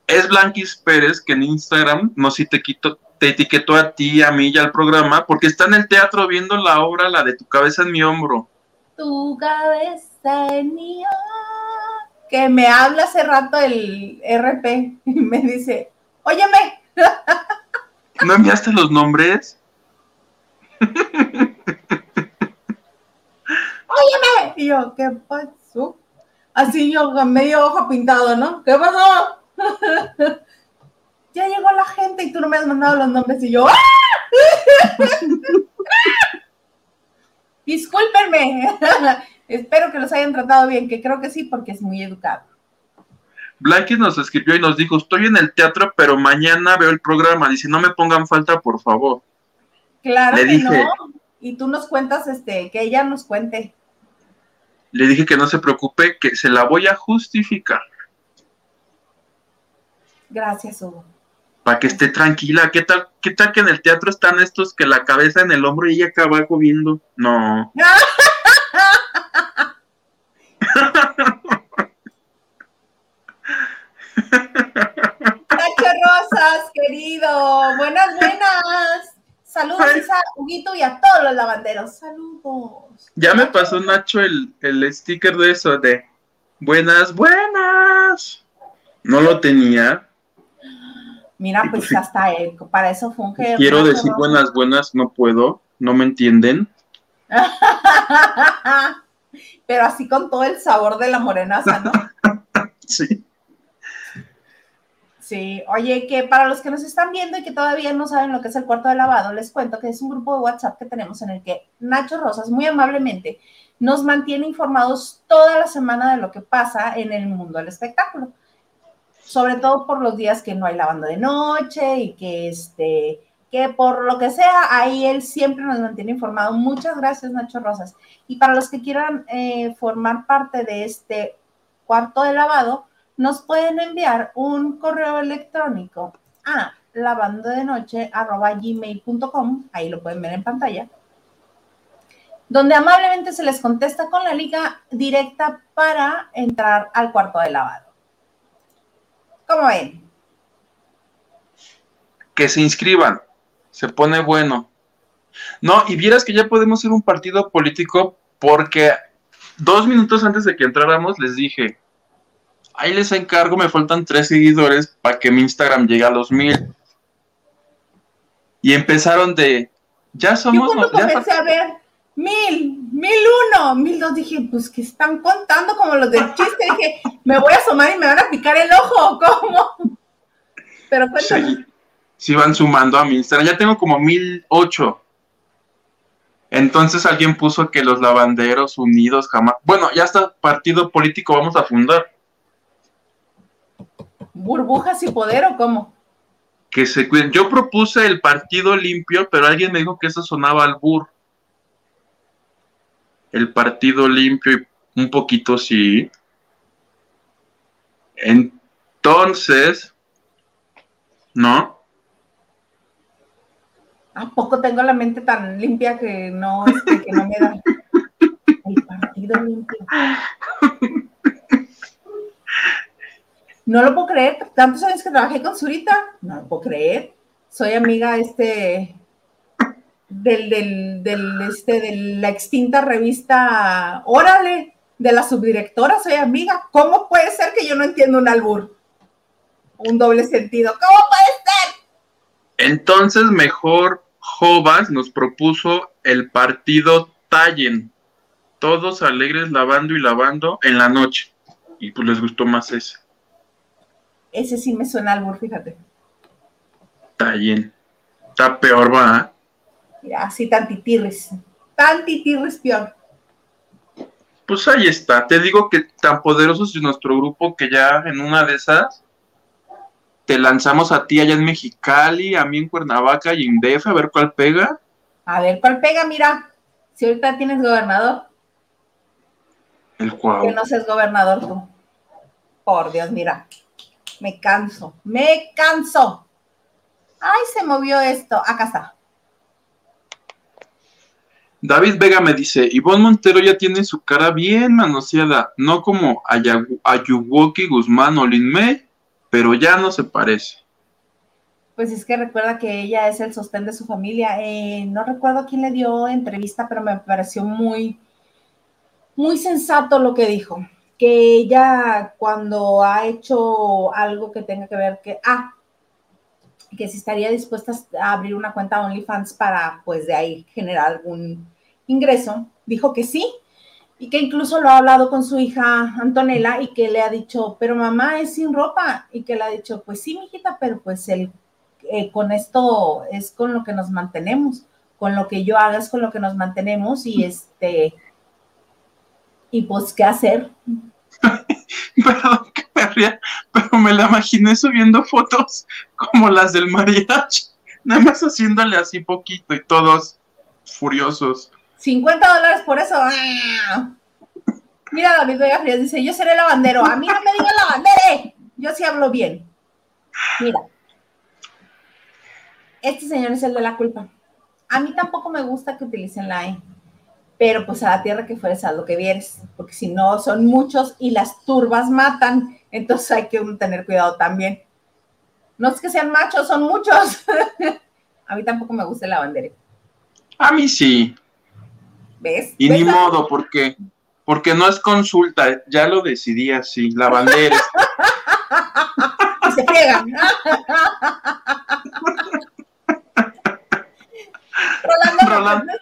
Es Blanquis Pérez que en Instagram, no si te, quito, te etiquetó a ti, a mí y al programa, porque está en el teatro viendo la obra, la de tu cabeza en mi hombro. Tu cabeza en mi hombro. Que me habla hace rato el RP y me dice, óyeme. ¿No enviaste los nombres? óyeme. Y yo, ¿qué pasó? Así yo, medio ojo pintado, ¿no? ¿Qué pasó? ya llegó la gente y tú no me has mandado los nombres y yo, ¡ah! Discúlpenme. Espero que los hayan tratado bien, que creo que sí, porque es muy educado. Blanquis nos escribió y nos dijo, estoy en el teatro, pero mañana veo el programa. Dice, no me pongan falta, por favor. Claro que no. Y tú nos cuentas, este, que ella nos cuente. Le dije que no se preocupe, que se la voy a justificar. Gracias, Hugo. Para que esté tranquila. ¿Qué tal, ¿Qué tal que en el teatro están estos que la cabeza en el hombro y ella acá abajo viendo? No. Nacho Rosas, querido. Buenas, buenas. Saludos a Huguito y a todos los lavanderos. Saludos. Ya me pasó Nacho el, el sticker de eso, de buenas, buenas. No lo tenía. Mira, pues, pues hasta él, para eso fue un Quiero decir buenas, buenas, no puedo, no me entienden. Pero así con todo el sabor de la morenaza, ¿no? sí. Sí, oye, que para los que nos están viendo y que todavía no saben lo que es el cuarto de lavado, les cuento que es un grupo de WhatsApp que tenemos en el que Nacho Rosas muy amablemente nos mantiene informados toda la semana de lo que pasa en el mundo del espectáculo sobre todo por los días que no hay lavando de noche y que este que por lo que sea, ahí él siempre nos mantiene informado. Muchas gracias, Nacho Rosas. Y para los que quieran eh, formar parte de este cuarto de lavado, nos pueden enviar un correo electrónico a lavando de noche gmail.com, ahí lo pueden ver en pantalla, donde amablemente se les contesta con la liga directa para entrar al cuarto de lavado. ¿Cómo ven? Que se inscriban, se pone bueno. No, y vieras que ya podemos ser un partido político porque dos minutos antes de que entráramos les dije, ahí les encargo, me faltan tres seguidores para que mi Instagram llegue a los mil. Y empezaron de, ya somos... Yo cuando comencé a ver mil, mil uno, mil dos, dije, pues que están contando como los del chiste, dije, me voy a asomar y me van a picar el ojo, ¿cómo? Pero cuéntame. Sí, sí van sumando a mi Instagram, ya tengo como mil ocho. Entonces alguien puso que los lavanderos unidos jamás, bueno, ya está partido político vamos a fundar. ¿Burbujas y poder o cómo? Que se cuiden. Yo propuse el partido limpio, pero alguien me dijo que eso sonaba al bur el partido limpio y un poquito sí. Entonces, ¿no? ¿A poco tengo la mente tan limpia que no, este, que no me da el partido limpio? No lo puedo creer. Tantos años que trabajé con Zurita, no lo puedo creer. Soy amiga este del, del, del, este, de la extinta revista Órale, de la subdirectora, soy amiga. ¿Cómo puede ser que yo no entiendo un albur? Un doble sentido. ¿Cómo puede ser? Entonces, mejor Jovas nos propuso el partido Tallen. Todos alegres lavando y lavando en la noche. Y pues les gustó más ese. Ese sí me suena albur, fíjate. Tallen. Está peor, va así tantitirris. Tantitirris peor. Pues ahí está. Te digo que tan poderosos es nuestro grupo que ya en una de esas te lanzamos a ti allá en Mexicali, a mí en Cuernavaca y en DF, a ver cuál pega. A ver cuál pega, mira. Si ahorita tienes gobernador. El cual. Que no seas gobernador tú. Por Dios, mira. Me canso. Me canso. Ay, se movió esto. Acá está. David Vega me dice, Ivonne Montero ya tiene su cara bien manoseada, no como Ayuwoki Guzmán o Lin May, pero ya no se parece. Pues es que recuerda que ella es el sostén de su familia. Eh, no recuerdo quién le dio entrevista, pero me pareció muy, muy sensato lo que dijo. Que ella cuando ha hecho algo que tenga que ver que, ah, que si estaría dispuesta a abrir una cuenta OnlyFans para, pues, de ahí generar algún ingreso, dijo que sí, y que incluso lo ha hablado con su hija Antonella y que le ha dicho, pero mamá es sin ropa, y que le ha dicho, pues sí, mijita, pero pues el, eh, con esto es con lo que nos mantenemos, con lo que yo haga es con lo que nos mantenemos y este, y pues, ¿qué hacer? Perdón que me ría, pero me la imaginé subiendo fotos como las del mariachi, nada más haciéndole así poquito y todos furiosos. 50 dólares por eso. ¡Ah! Mira, David Vega Frías dice, yo seré lavandero. A mí no me digan lavandere. Yo sí hablo bien. Mira. Este señor es el de la culpa. A mí tampoco me gusta que utilicen la E. Pero pues a la tierra que fueres a lo que vieres. Porque si no, son muchos y las turbas matan. Entonces hay que tener cuidado también. No es que sean machos, son muchos. a mí tampoco me gusta el lavandere. A mí sí. ¿Ves? Y ni modo, porque porque no es consulta, ya lo decidí así, la bandera. y se. Rolando, Rolando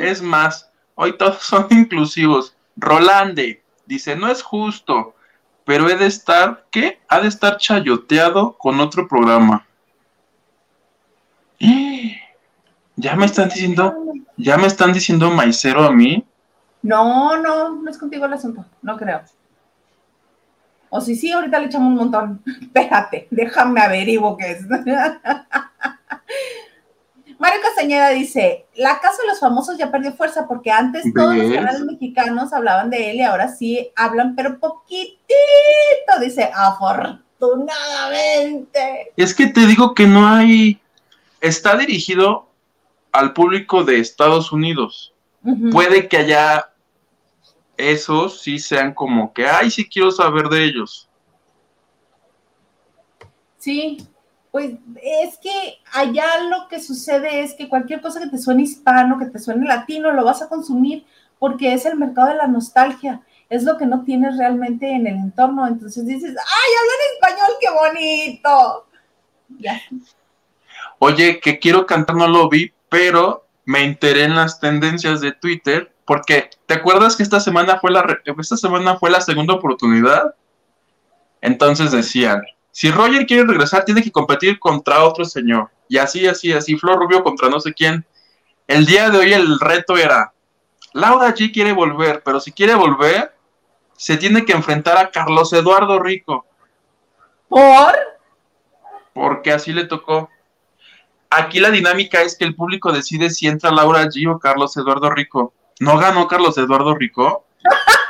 Es más, hoy todos son inclusivos. Rolande dice, no es justo, pero he de estar, ¿qué? Ha de estar chayoteado con otro programa. Ya me están diciendo, ya me están diciendo maicero a mí. No, no, no es contigo el asunto, no creo. O si sí, ahorita le echamos un montón. Espérate, déjame averiguo qué es. Castañeda dice, la casa de los famosos ya perdió fuerza porque antes todos los canales mexicanos hablaban de él y ahora sí hablan, pero poquitito, dice, afortunadamente. Es que te digo que no hay, está dirigido al público de Estados Unidos. Puede que haya esos sí sean como que, ay, sí quiero saber de ellos. Sí, pues es que allá lo que sucede es que cualquier cosa que te suene hispano, que te suene latino, lo vas a consumir porque es el mercado de la nostalgia. Es lo que no tienes realmente en el entorno. Entonces dices, ¡ay, hablan español, qué bonito! Ya. Oye, que quiero cantar, no lo vi, pero me enteré en las tendencias de Twitter, porque ¿te acuerdas que esta semana fue la, esta semana fue la segunda oportunidad? Entonces decían, si Roger quiere regresar, tiene que competir contra otro señor. Y así, así, así, Flor Rubio contra no sé quién. El día de hoy el reto era, Laura G quiere volver, pero si quiere volver, se tiene que enfrentar a Carlos Eduardo Rico. ¿Por? Porque así le tocó. Aquí la dinámica es que el público decide si entra Laura G o Carlos Eduardo Rico. ¿No ganó Carlos Eduardo Rico?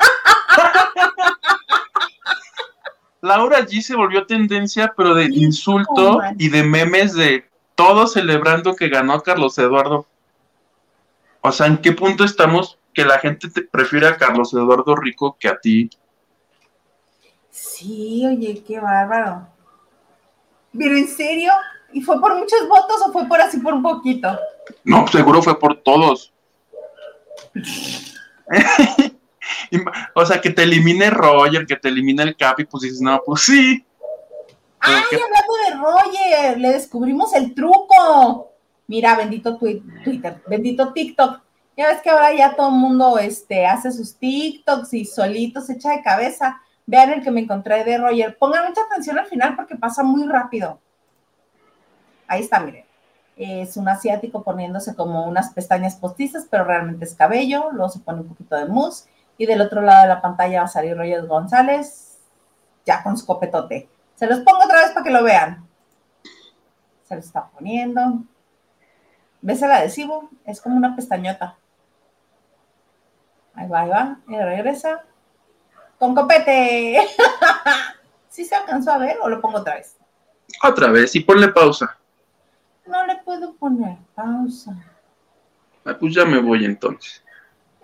Laura G se volvió tendencia, pero de insulto y de memes de todos celebrando que ganó Carlos Eduardo. O sea, ¿en qué punto estamos que la gente te prefiere a Carlos Eduardo Rico que a ti? Sí, oye, qué bárbaro. Pero en serio, ¿Y fue por muchos votos o fue por así por un poquito? No, seguro fue por todos. o sea, que te elimine Roger, que te elimine el Capi, pues dices, no, pues sí. Ay, hablando de Roger, le descubrimos el truco. Mira, bendito Twitter, bendito TikTok. Ya ves que ahora ya todo el mundo este, hace sus TikToks y solito se echa de cabeza. Vean el que me encontré de Roger. Pongan mucha atención al final porque pasa muy rápido. Ahí está, miren. Es un asiático poniéndose como unas pestañas postizas, pero realmente es cabello. Luego se pone un poquito de mousse. Y del otro lado de la pantalla va a salir Roger González, ya con su copetote. Se los pongo otra vez para que lo vean. Se lo está poniendo. ¿Ves el adhesivo? Es como una pestañota. Ahí va, ahí va, y regresa. Con copete. ¿Sí se alcanzó a ver o lo pongo otra vez? Otra vez, y ponle pausa. No le puedo poner pausa. Ah, pues ya me voy entonces.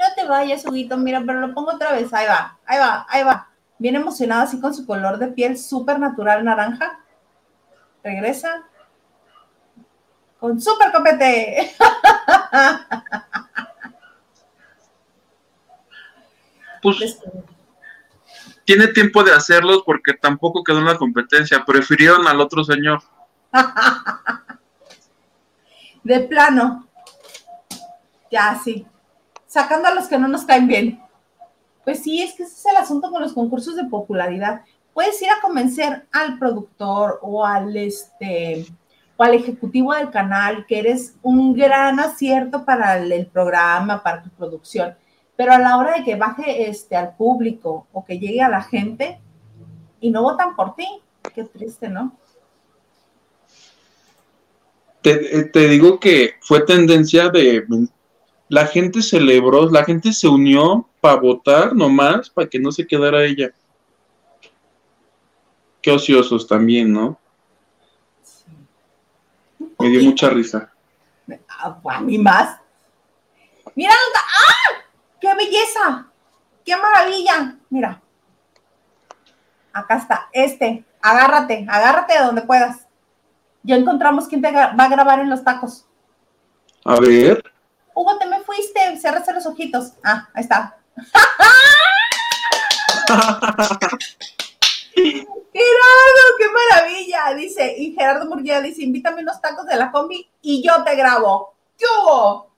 No te vayas, Huguito, mira, pero lo pongo otra vez. Ahí va, ahí va, ahí va. Bien emocionado así con su color de piel súper natural naranja. Regresa. Con súper copete. Pues tiene tiempo de hacerlos porque tampoco quedó en la competencia. Prefirieron al otro señor. De plano. Ya, sí. Sacando a los que no nos caen bien. Pues sí, es que ese es el asunto con los concursos de popularidad. Puedes ir a convencer al productor o al este o al ejecutivo del canal que eres un gran acierto para el, programa, para tu producción pero a la hora de que baje este, al público o que llegue a la gente y no votan por ti, qué triste, ¿no? Te, eh, te digo que fue tendencia de... La gente celebró, la gente se unió para votar nomás, para que no se quedara ella. Qué ociosos también, ¿no? Sí. Me dio mucha risa. A mí más. Mira, ¡ah! ¡Qué belleza! ¡Qué maravilla! Mira. Acá está, este. Agárrate, agárrate de donde puedas. Ya encontramos quién te va a grabar en los tacos. A ver. Hugo, te me fuiste. Cérrase los ojitos. Ah, ahí está. Gerardo, qué maravilla, dice. Y Gerardo Murguía dice, invítame unos tacos de la combi y yo te grabo. ¿Qué hubo?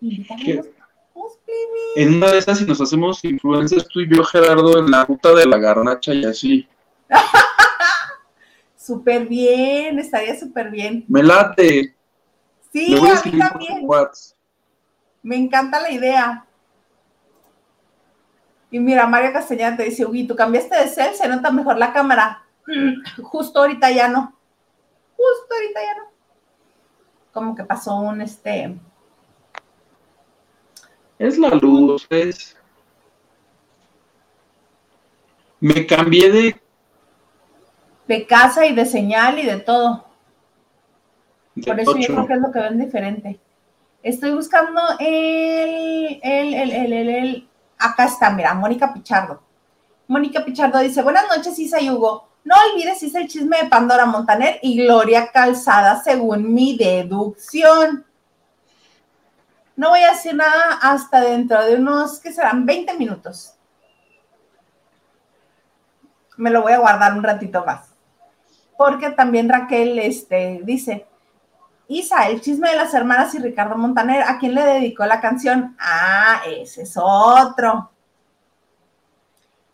Invítame en una de esas, si nos hacemos influencers tú y yo, Gerardo, en la ruta de la garnacha y así. súper bien, estaría súper bien. Me late. Sí, a, mí también. Me encanta la idea. Y mira, Mario Castellana te dice, Uy, tú cambiaste de cel, se nota mejor la cámara. Justo ahorita ya no. Justo ahorita ya no. Como que pasó un este es la luz, es... Me cambié de... De casa y de señal y de todo. Por eso yo creo que es lo que ven diferente. Estoy buscando el, el, el, el, acá está, mira, Mónica Pichardo. Mónica Pichardo dice, buenas noches, Isa y Hugo. No olvides, hice el chisme de Pandora Montaner y Gloria Calzada, según mi deducción. No voy a decir nada hasta dentro de unos, ¿qué serán? 20 minutos. Me lo voy a guardar un ratito más. Porque también Raquel este, dice, Isa, el chisme de las hermanas y Ricardo Montaner, ¿a quién le dedicó la canción? Ah, ese es otro.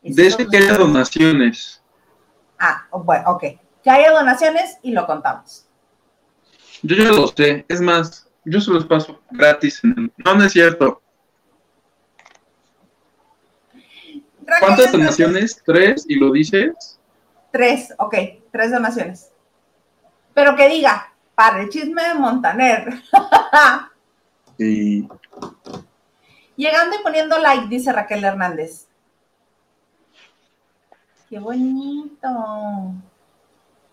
de ese que haya donaciones. Ah, bueno, ok. Que haya donaciones y lo contamos. Yo ya lo sé. Es más, yo se los paso gratis. No, no es cierto. ¿Cuántas donaciones? ¿Tres? ¿Y lo dices? Tres, ok, tres donaciones. Pero que diga, el chisme de Montaner. sí. Llegando y poniendo like, dice Raquel Hernández. Qué bonito.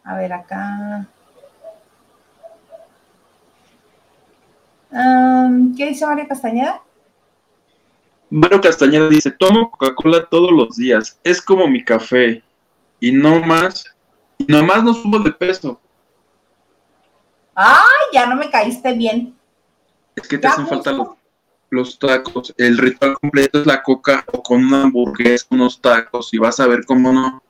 A ver acá. ¿Qué dice Mario Castañeda? Mario Castañeda dice, tomo Coca-Cola todos los días, es como mi café, y no más, y nomás no subo de peso. Ay, ya no me caíste bien. Es que te hacen falta los, tacos. El ritual completo es la coca o con una hamburguesa, unos tacos, y vas a ver cómo no.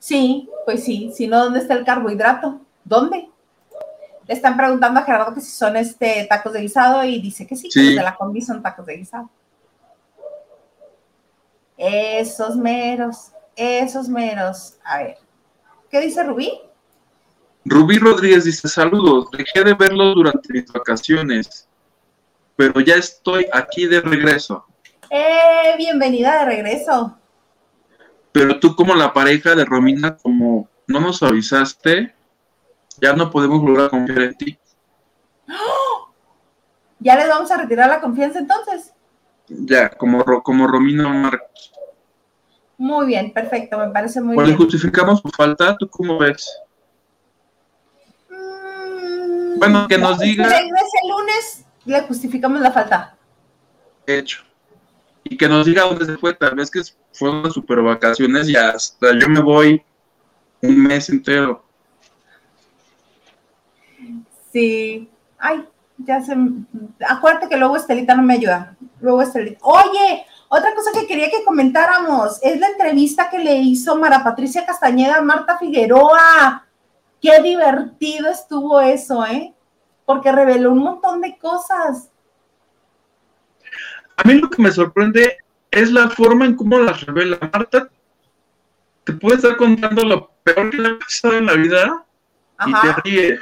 Sí, pues sí, si no, ¿dónde está el carbohidrato? ¿Dónde? Le están preguntando a Gerardo que si son este tacos de guisado y dice que sí, que los de la combi son tacos de guisado. Esos meros, esos meros. A ver, ¿qué dice Rubí? Rubí Rodríguez dice, saludos, dejé de verlos durante mis vacaciones, pero ya estoy aquí de regreso. Eh, bienvenida de regreso. Pero tú como la pareja de Romina, como no nos avisaste, ya no podemos volver a confiar en ti. ¿Ya les vamos a retirar la confianza entonces? Ya, como, como Romino Marcos. Muy bien, perfecto, me parece muy bien. bien. justificamos su falta, ¿tú cómo ves? Bueno, que nos diga. Si regrese el lunes, le justificamos la falta. Hecho. Y que nos diga dónde se fue, tal vez que fueron super vacaciones y hasta yo me voy un mes entero. Sí. Ay, ya se. Acuérdate que luego Estelita no me ayuda. Luego Estelita. Oye, otra cosa que quería que comentáramos es la entrevista que le hizo Mara Patricia Castañeda a Marta Figueroa. Qué divertido estuvo eso, ¿eh? Porque reveló un montón de cosas. A mí lo que me sorprende es la forma en cómo las revela Marta. Te puede estar contando lo peor que le ha pasado en la vida y te ríe.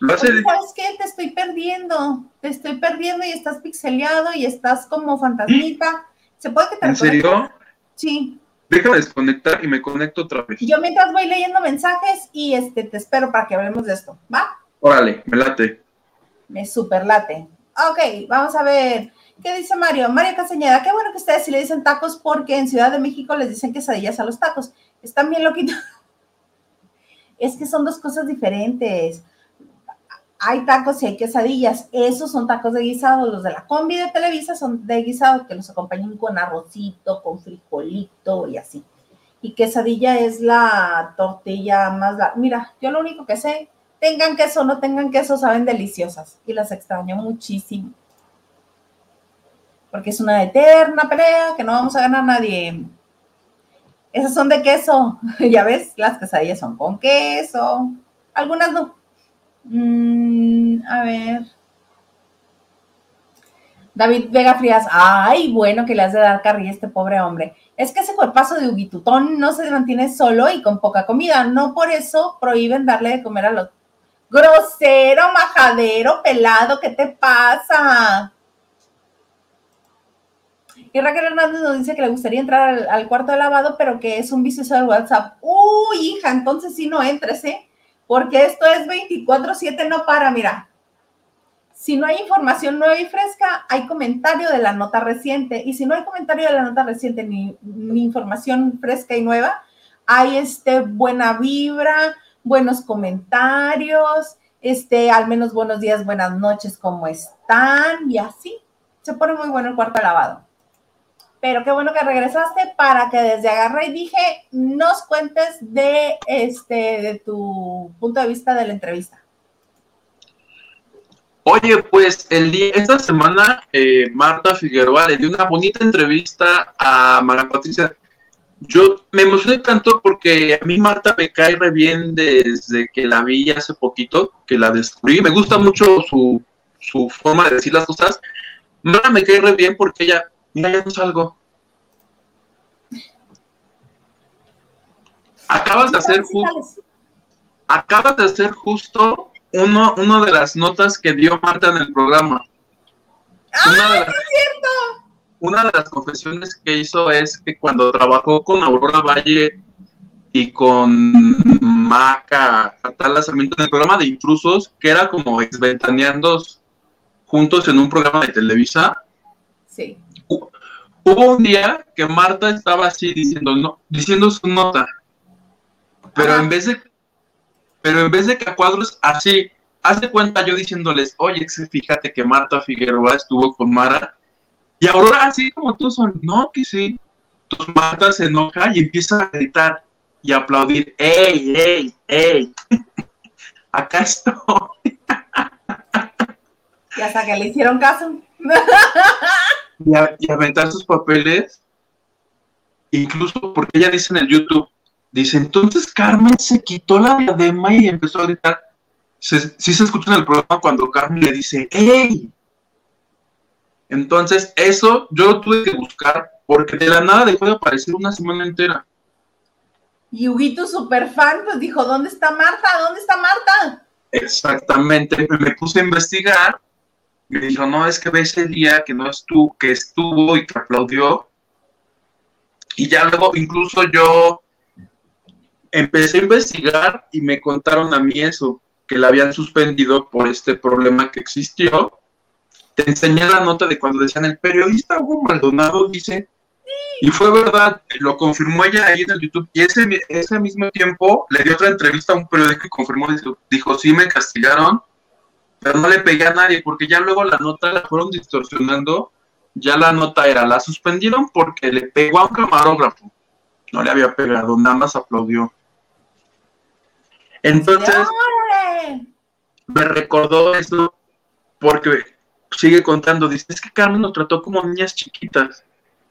¿Sabes qué? Te estoy perdiendo. Te estoy perdiendo y estás pixeleado y estás como fantasmita. ¿Se puede que te ¿En serio? Sí. Déjame desconectar y me conecto otra vez. Yo mientras voy leyendo mensajes y este te espero para que hablemos de esto. ¿Va? Órale, me late. Me super late. Ok, vamos a ver. ¿Qué dice Mario? Mario Castañeda, qué bueno que ustedes sí le dicen tacos porque en Ciudad de México les dicen quesadillas a los tacos. Están bien loquitos. Es que son dos cosas diferentes hay tacos y hay quesadillas. Esos son tacos de guisado. Los de la combi de Televisa son de guisado que los acompañan con arrocito, con frijolito y así. Y quesadilla es la tortilla más Mira, yo lo único que sé, tengan queso no tengan queso, saben deliciosas. Y las extraño muchísimo. Porque es una eterna pelea que no vamos a ganar nadie. Esas son de queso. ya ves, las quesadillas son con queso. Algunas no Mm, a ver. David Vega Frías, ay, bueno que le has de dar carrilla a este pobre hombre. Es que ese cuerpazo de Huguitutón no se mantiene solo y con poca comida. No por eso prohíben darle de comer a los. Grosero, majadero, pelado, ¿qué te pasa? Y Raquel Hernández nos dice que le gustaría entrar al, al cuarto de lavado, pero que es un vicioso de WhatsApp. Uy, hija, entonces sí no entres, ¿eh? Porque esto es 24/7, no para, mira. Si no hay información nueva y fresca, hay comentario de la nota reciente. Y si no hay comentario de la nota reciente ni, información fresca y nueva, hay este, buena vibra, buenos comentarios, este, al menos buenos días, buenas noches, ¿cómo están? Y así se pone muy bueno el cuarto lavado pero qué bueno que regresaste para que desde Agarra y dije nos cuentes de este de tu punto de vista de la entrevista. Oye, pues el día, esta semana eh, Marta Figueroa le dio una bonita entrevista a Mara Patricia. Yo me emocioné tanto porque a mí Marta me cae re bien desde que la vi hace poquito, que la descubrí. Me gusta mucho su, su forma de decir las cosas. Mara me cae re bien porque ella no salgo. Acabas de hacer justo, acabas de hacer justo uno, uno de las notas que dio Marta en el programa. una, de las, cierto! una de las confesiones que hizo es que cuando trabajó con Aurora Valle y con Maca Atala Sarmiento en el programa de intrusos, que era como exventaneando juntos en un programa de Televisa. Sí hubo un día que Marta estaba así diciendo, no, diciendo su nota, pero en vez de, pero en vez de que a cuadros así, hace cuenta yo diciéndoles, oye, fíjate que Marta Figueroa estuvo con Mara, y ahora así como tú son, no, que sí, tus Marta se enoja y empieza a gritar y aplaudir, ¡ey, ey, ey! Acá estoy. y hasta que le hicieron caso. y, aventar sus papeles, incluso porque ella dice en el YouTube, dice, entonces Carmen se quitó la diadema y empezó a gritar. Si sí se escucha en el programa cuando Carmen le dice, ¡Ey! Entonces, eso yo lo tuve que buscar porque de la nada dejó de aparecer una semana entera. Y Huguito, super fan, pues dijo, ¿dónde está Marta? ¿Dónde está Marta? Exactamente, me puse a investigar me dijo, no, es que ve ese día que no estuvo, que estuvo y que aplaudió. Y ya luego incluso yo empecé a investigar y me contaron a mí eso, que la habían suspendido por este problema que existió. Te enseñé la nota de cuando decían el periodista Hugo Maldonado dice, y fue verdad, lo confirmó ella ahí en el YouTube, y ese, ese mismo tiempo le dio otra entrevista a un periódico y confirmó, dijo, sí me castigaron, pero no le pegué a nadie, porque ya luego la nota la fueron distorsionando, ya la nota era, la suspendieron porque le pegó a un camarógrafo, no le había pegado, nada más aplaudió. Entonces, me recordó eso porque sigue contando, dice, es que Carmen nos trató como niñas chiquitas.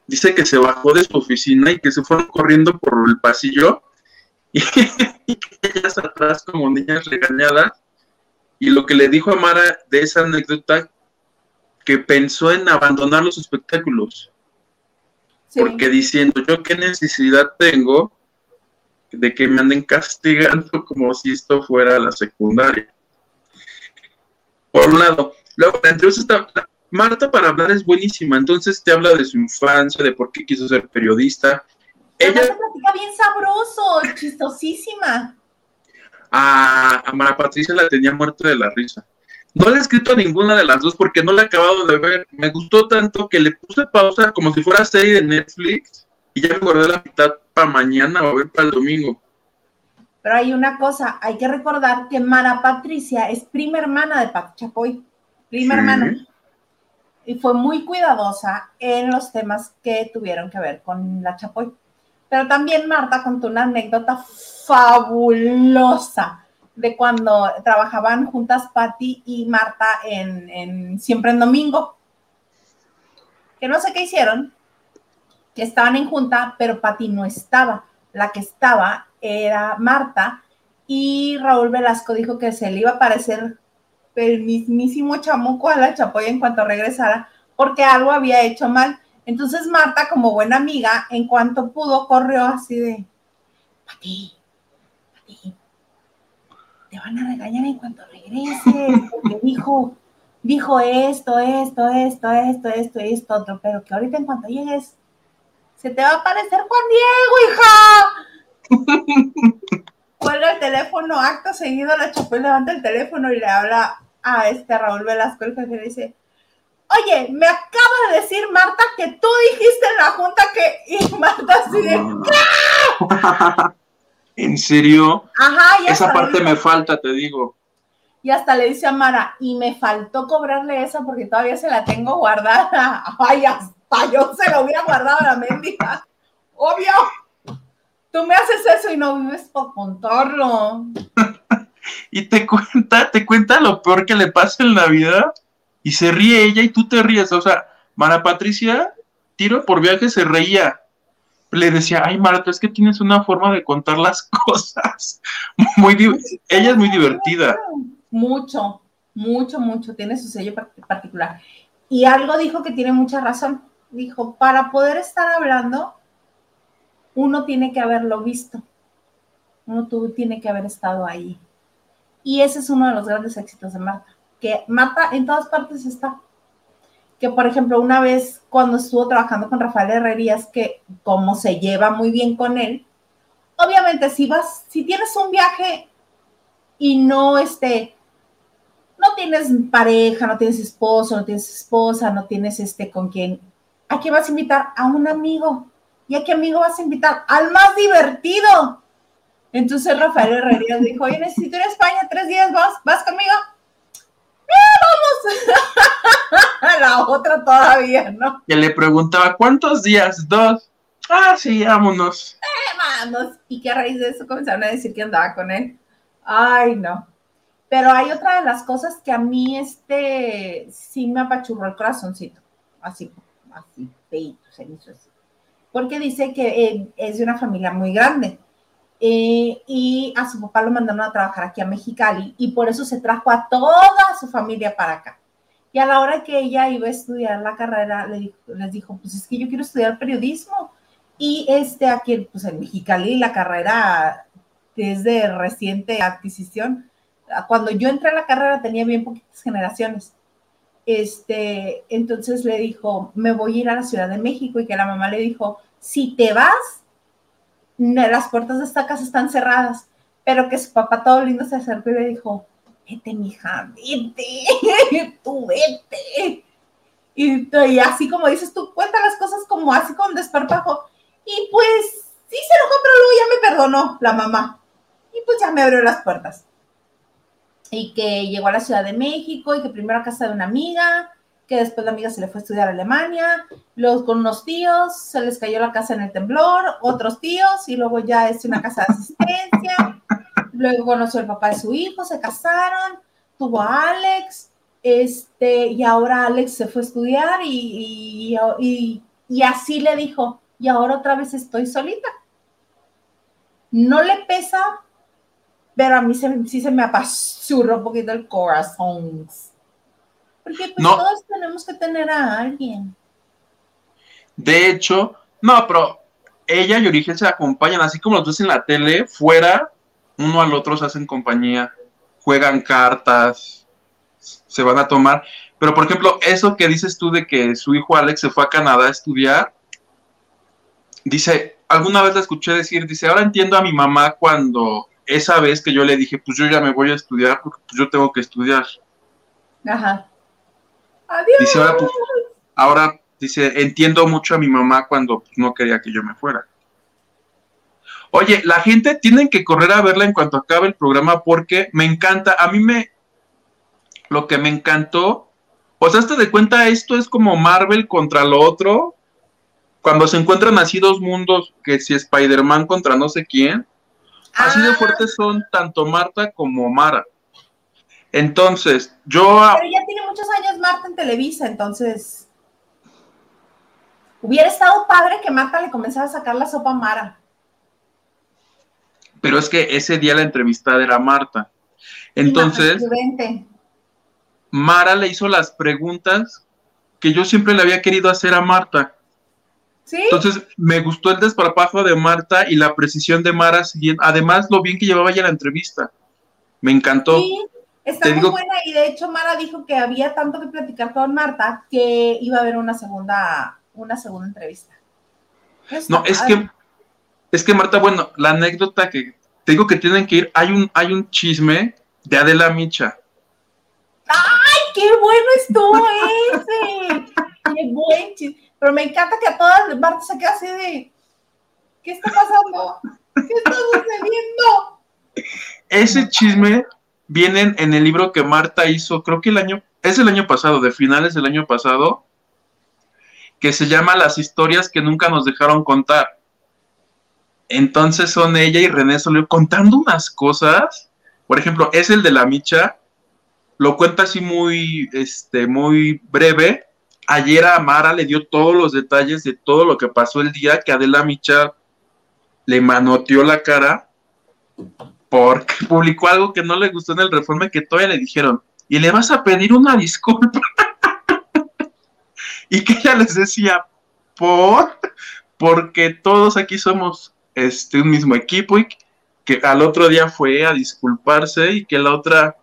Dice que se bajó de su oficina y que se fueron corriendo por el pasillo y, que ellas atrás como niñas regañadas. Y lo que le dijo a Mara de esa anécdota, que pensó en abandonar los espectáculos. Porque diciendo, yo qué necesidad tengo de que me anden castigando como si esto fuera la secundaria. Por un lado. Luego, la entrevista está, Marta para hablar es buenísima, entonces te habla de su infancia, de por qué quiso ser periodista. Ella platica bien sabroso, chistosísima. A, a Mara Patricia la tenía muerta de la risa. No le he escrito a ninguna de las dos porque no la he acabado de ver. Me gustó tanto que le puse pausa como si fuera serie de Netflix y ya me guardé la mitad para mañana o a ver para el domingo. Pero hay una cosa, hay que recordar que Mara Patricia es prima hermana de Pat Chapoy, prima hermana. Y fue muy cuidadosa en los temas que tuvieron que ver con la Chapoy. Pero también Marta contó una anécdota fabulosa de cuando trabajaban juntas Patti y Marta en, Siempre en Domingo. Que no sé qué hicieron, que estaban en junta, pero Patti no estaba. La que estaba era Marta y Raúl Velasco dijo que se le iba a parecer el mismísimo chamuco a la Chapoya en cuanto regresara porque algo había hecho mal. Entonces Marta, como buena amiga, en cuanto pudo, corrió así de, Pati, Pati, te van a regañar en cuanto regreses, porque dijo, dijo esto, esto, esto, esto, esto, esto, otro, pero que ahorita en cuanto llegues, se te va a aparecer Juan Diego, hija. Cuelga el teléfono, acto seguido, la Chapoy levanta el teléfono y le habla a este Raúl Velasco, el jefe, le dice, oye, me acaba de decir Marta que tú dijiste en la junta que, y Marta así de, ¿En serio? Ajá, Esa parte me falta, te digo. Y hasta le dice a Mara, y me faltó cobrarle esa porque todavía se la tengo guardada. Ay, hasta yo se la hubiera guardado a la mendiga. Obvio. Tú me haces eso y no vives para contarlo. y te cuenta, te cuenta lo peor que le pasa en la vida y se ríe ella y tú te ríes. O sea, Mara Patricia, tiro por viaje, se reía. Le decía, ay Marta, es que tienes una forma de contar las cosas. Muy ella es muy divertida. Mucho, mucho, mucho. Tiene su sello particular. Y algo dijo que tiene mucha razón. Dijo, para poder estar hablando, uno tiene que haberlo visto, uno tiene que haber estado ahí. Y ese es uno de los grandes éxitos de Marta, que Marta en todas partes está. Que, por ejemplo, una vez cuando estuvo trabajando con Rafael Herrerías, que como se lleva muy bien con él, obviamente si vas, si tienes un viaje y no este, no tienes pareja, no tienes esposo, no tienes esposa, no tienes este con quien, ¿a quién vas a invitar? A un amigo. ¿Y a qué amigo vas a invitar? Al más divertido. Entonces Rafael Herrera dijo, oye, necesito ir a España tres días, ¿vas, ¿vas conmigo? ¡Eh, vamos! La otra todavía, ¿no? Y le preguntaba, ¿cuántos días? Dos. Ah, sí, vámonos. Eh, vamos. Y que a raíz de eso comenzaron a decir que andaba con él. Ay, no. Pero hay otra de las cosas que a mí, este, sí me apachurró el corazoncito. Así, así, feito, se me hizo así porque dice que eh, es de una familia muy grande. Eh, y a su papá lo mandaron a trabajar aquí a Mexicali y por eso se trajo a toda su familia para acá. Y a la hora que ella iba a estudiar la carrera, les dijo, pues es que yo quiero estudiar periodismo. Y este aquí, pues en Mexicali, la carrera es de reciente adquisición. Cuando yo entré a la carrera tenía bien poquitas generaciones. Este, entonces le dijo, me voy a ir a la Ciudad de México y que la mamá le dijo, si te vas, las puertas de esta casa están cerradas, pero que su papá todo lindo se acercó y le dijo, vete, mija, vete, tú vete. Y, y, así como dices tú, cuenta las cosas como así con desparpajo. Y pues sí se enojó, pero luego ya me perdonó la mamá. Y pues ya me abrió las puertas. Y que llegó a la Ciudad de México y que primero a casa de una amiga, que después la amiga se le fue a estudiar a Alemania, luego con unos tíos, se les cayó la casa en el temblor, otros tíos, y luego ya es una casa de asistencia. luego conoció al papá de su hijo, se casaron, tuvo a Alex, este, y ahora Alex se fue a estudiar y, y, y así le dijo, y ahora otra vez estoy solita. No le pesa, pero a mí sí se me apachurra un poquito el corazón. Porque pues todos tenemos que tener a alguien. De hecho, no, pero ella y Origen se acompañan, así como los ves en la tele, fuera, uno al otro se hacen compañía, juegan cartas, se van a tomar. Pero, por ejemplo, eso que dices tú de que su hijo Alex se fue a Canadá a estudiar, dice, alguna vez la escuché decir, dice, ahora entiendo a mi mamá cuando esa vez que yo le dije, pues yo ya me voy a estudiar porque yo tengo que estudiar. Ajá. Adiós. Dice, ahora, pues, ahora dice, entiendo mucho a mi mamá cuando no quería que yo me fuera. Oye, la gente tiene que correr a verla en cuanto acabe el programa porque me encanta, a mí me, lo que me encantó, o sea, hasta de cuenta, esto es como Marvel contra lo otro, cuando se encuentran así dos mundos, que si Spider-Man contra no sé quién, así de ah. fuertes son tanto Marta como Mara. Entonces, yo... Pero ya tiene muchos años Marta en Televisa, entonces... Hubiera estado padre que Marta le comenzara a sacar la sopa a Mara. Pero es que ese día la entrevistada era Marta. Entonces, Mara le hizo las preguntas que yo siempre le había querido hacer a Marta. Entonces, me gustó el desparpajo de Marta y la precisión de Mara, además lo bien que llevaba ya la entrevista. Me encantó. Sí, está muy buena y de hecho Mara dijo que había tanto que platicar con Marta que iba a haber una segunda, una segunda entrevista. no, es que, es que Marta, bueno, la anécdota que te digo que tienen que ir, hay un, hay un chisme de Adela Micha. ¡Ay, qué bueno estuvo ese! ¡Qué buen chisme! Pero me encanta que a todas Marta se queda así de, ¿qué está pasando? ¿Qué está sucediendo? Ese chisme viene en el libro que Marta hizo, creo que el año, es el año pasado, de finales del año pasado, que se llama Las historias que nunca nos dejaron contar. Entonces son ella y René Soleo contando unas cosas. Por ejemplo, es el de la micha. Lo cuenta así muy, este, muy breve, Ayer a Mara le dio todos los detalles de todo lo que pasó el día que Adela Micha le manoteó la cara porque publicó algo que no le gustó en el reforme que todavía le dijeron, y le vas a pedir una disculpa. y que ella les decía, por, porque todos aquí somos este, un mismo equipo y que al otro día fue a disculparse y que la otra,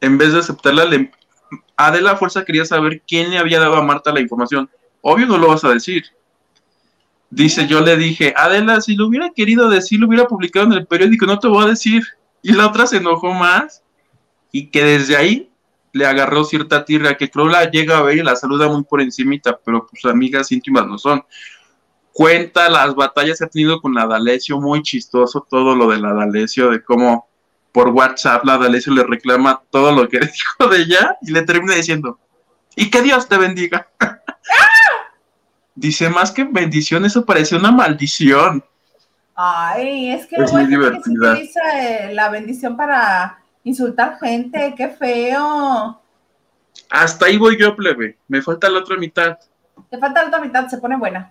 en vez de aceptarla, le, Adela Fuerza quería saber quién le había dado a Marta la información. Obvio no lo vas a decir. Dice, yo le dije, Adela, si lo hubiera querido decir, lo hubiera publicado en el periódico, no te voy a decir. Y la otra se enojó más y que desde ahí le agarró cierta tierra que creo la llega a ver y la saluda muy por encimita, pero pues amigas íntimas no son. Cuenta las batallas que ha tenido con la D'Alessio, muy chistoso todo lo de la de cómo por WhatsApp la D'Alessio le reclama todo lo que dijo de ella y le termina diciendo, y que Dios te bendiga. Dice, más que bendición, eso parece una maldición. Ay, es que, es muy divertida. Eh, la bendición para insultar gente, qué feo. Hasta ahí voy yo, plebe. Me falta la otra mitad. Te falta la otra mitad, se pone buena.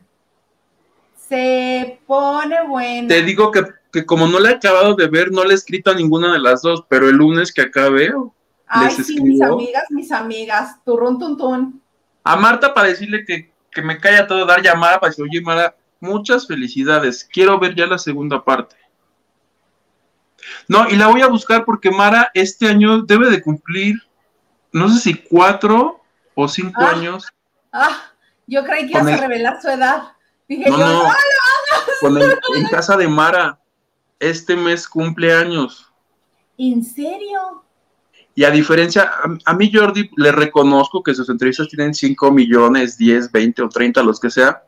Se pone buena. Te digo que que como no le he acabado de ver, no le he escrito a ninguna de las dos, pero el lunes que acá veo. Ay, sí, mis amigas, mis amigas, turrón, tun, A Marta para decirle que, que me calla todo, dar llamada para decir, oye, Mara, muchas felicidades, quiero ver ya la segunda parte. No, y la voy a buscar porque Mara este año debe de cumplir, no sé si cuatro o cinco ah, años. Ah, yo creí que ibas a revelar su edad. Dije yo, no, no, en casa de Mara este mes cumple años. ¿En serio? Y a diferencia, a, mí Jordi le reconozco que sus entrevistas tienen 5 millones, 10, 20 o 30, los que sea,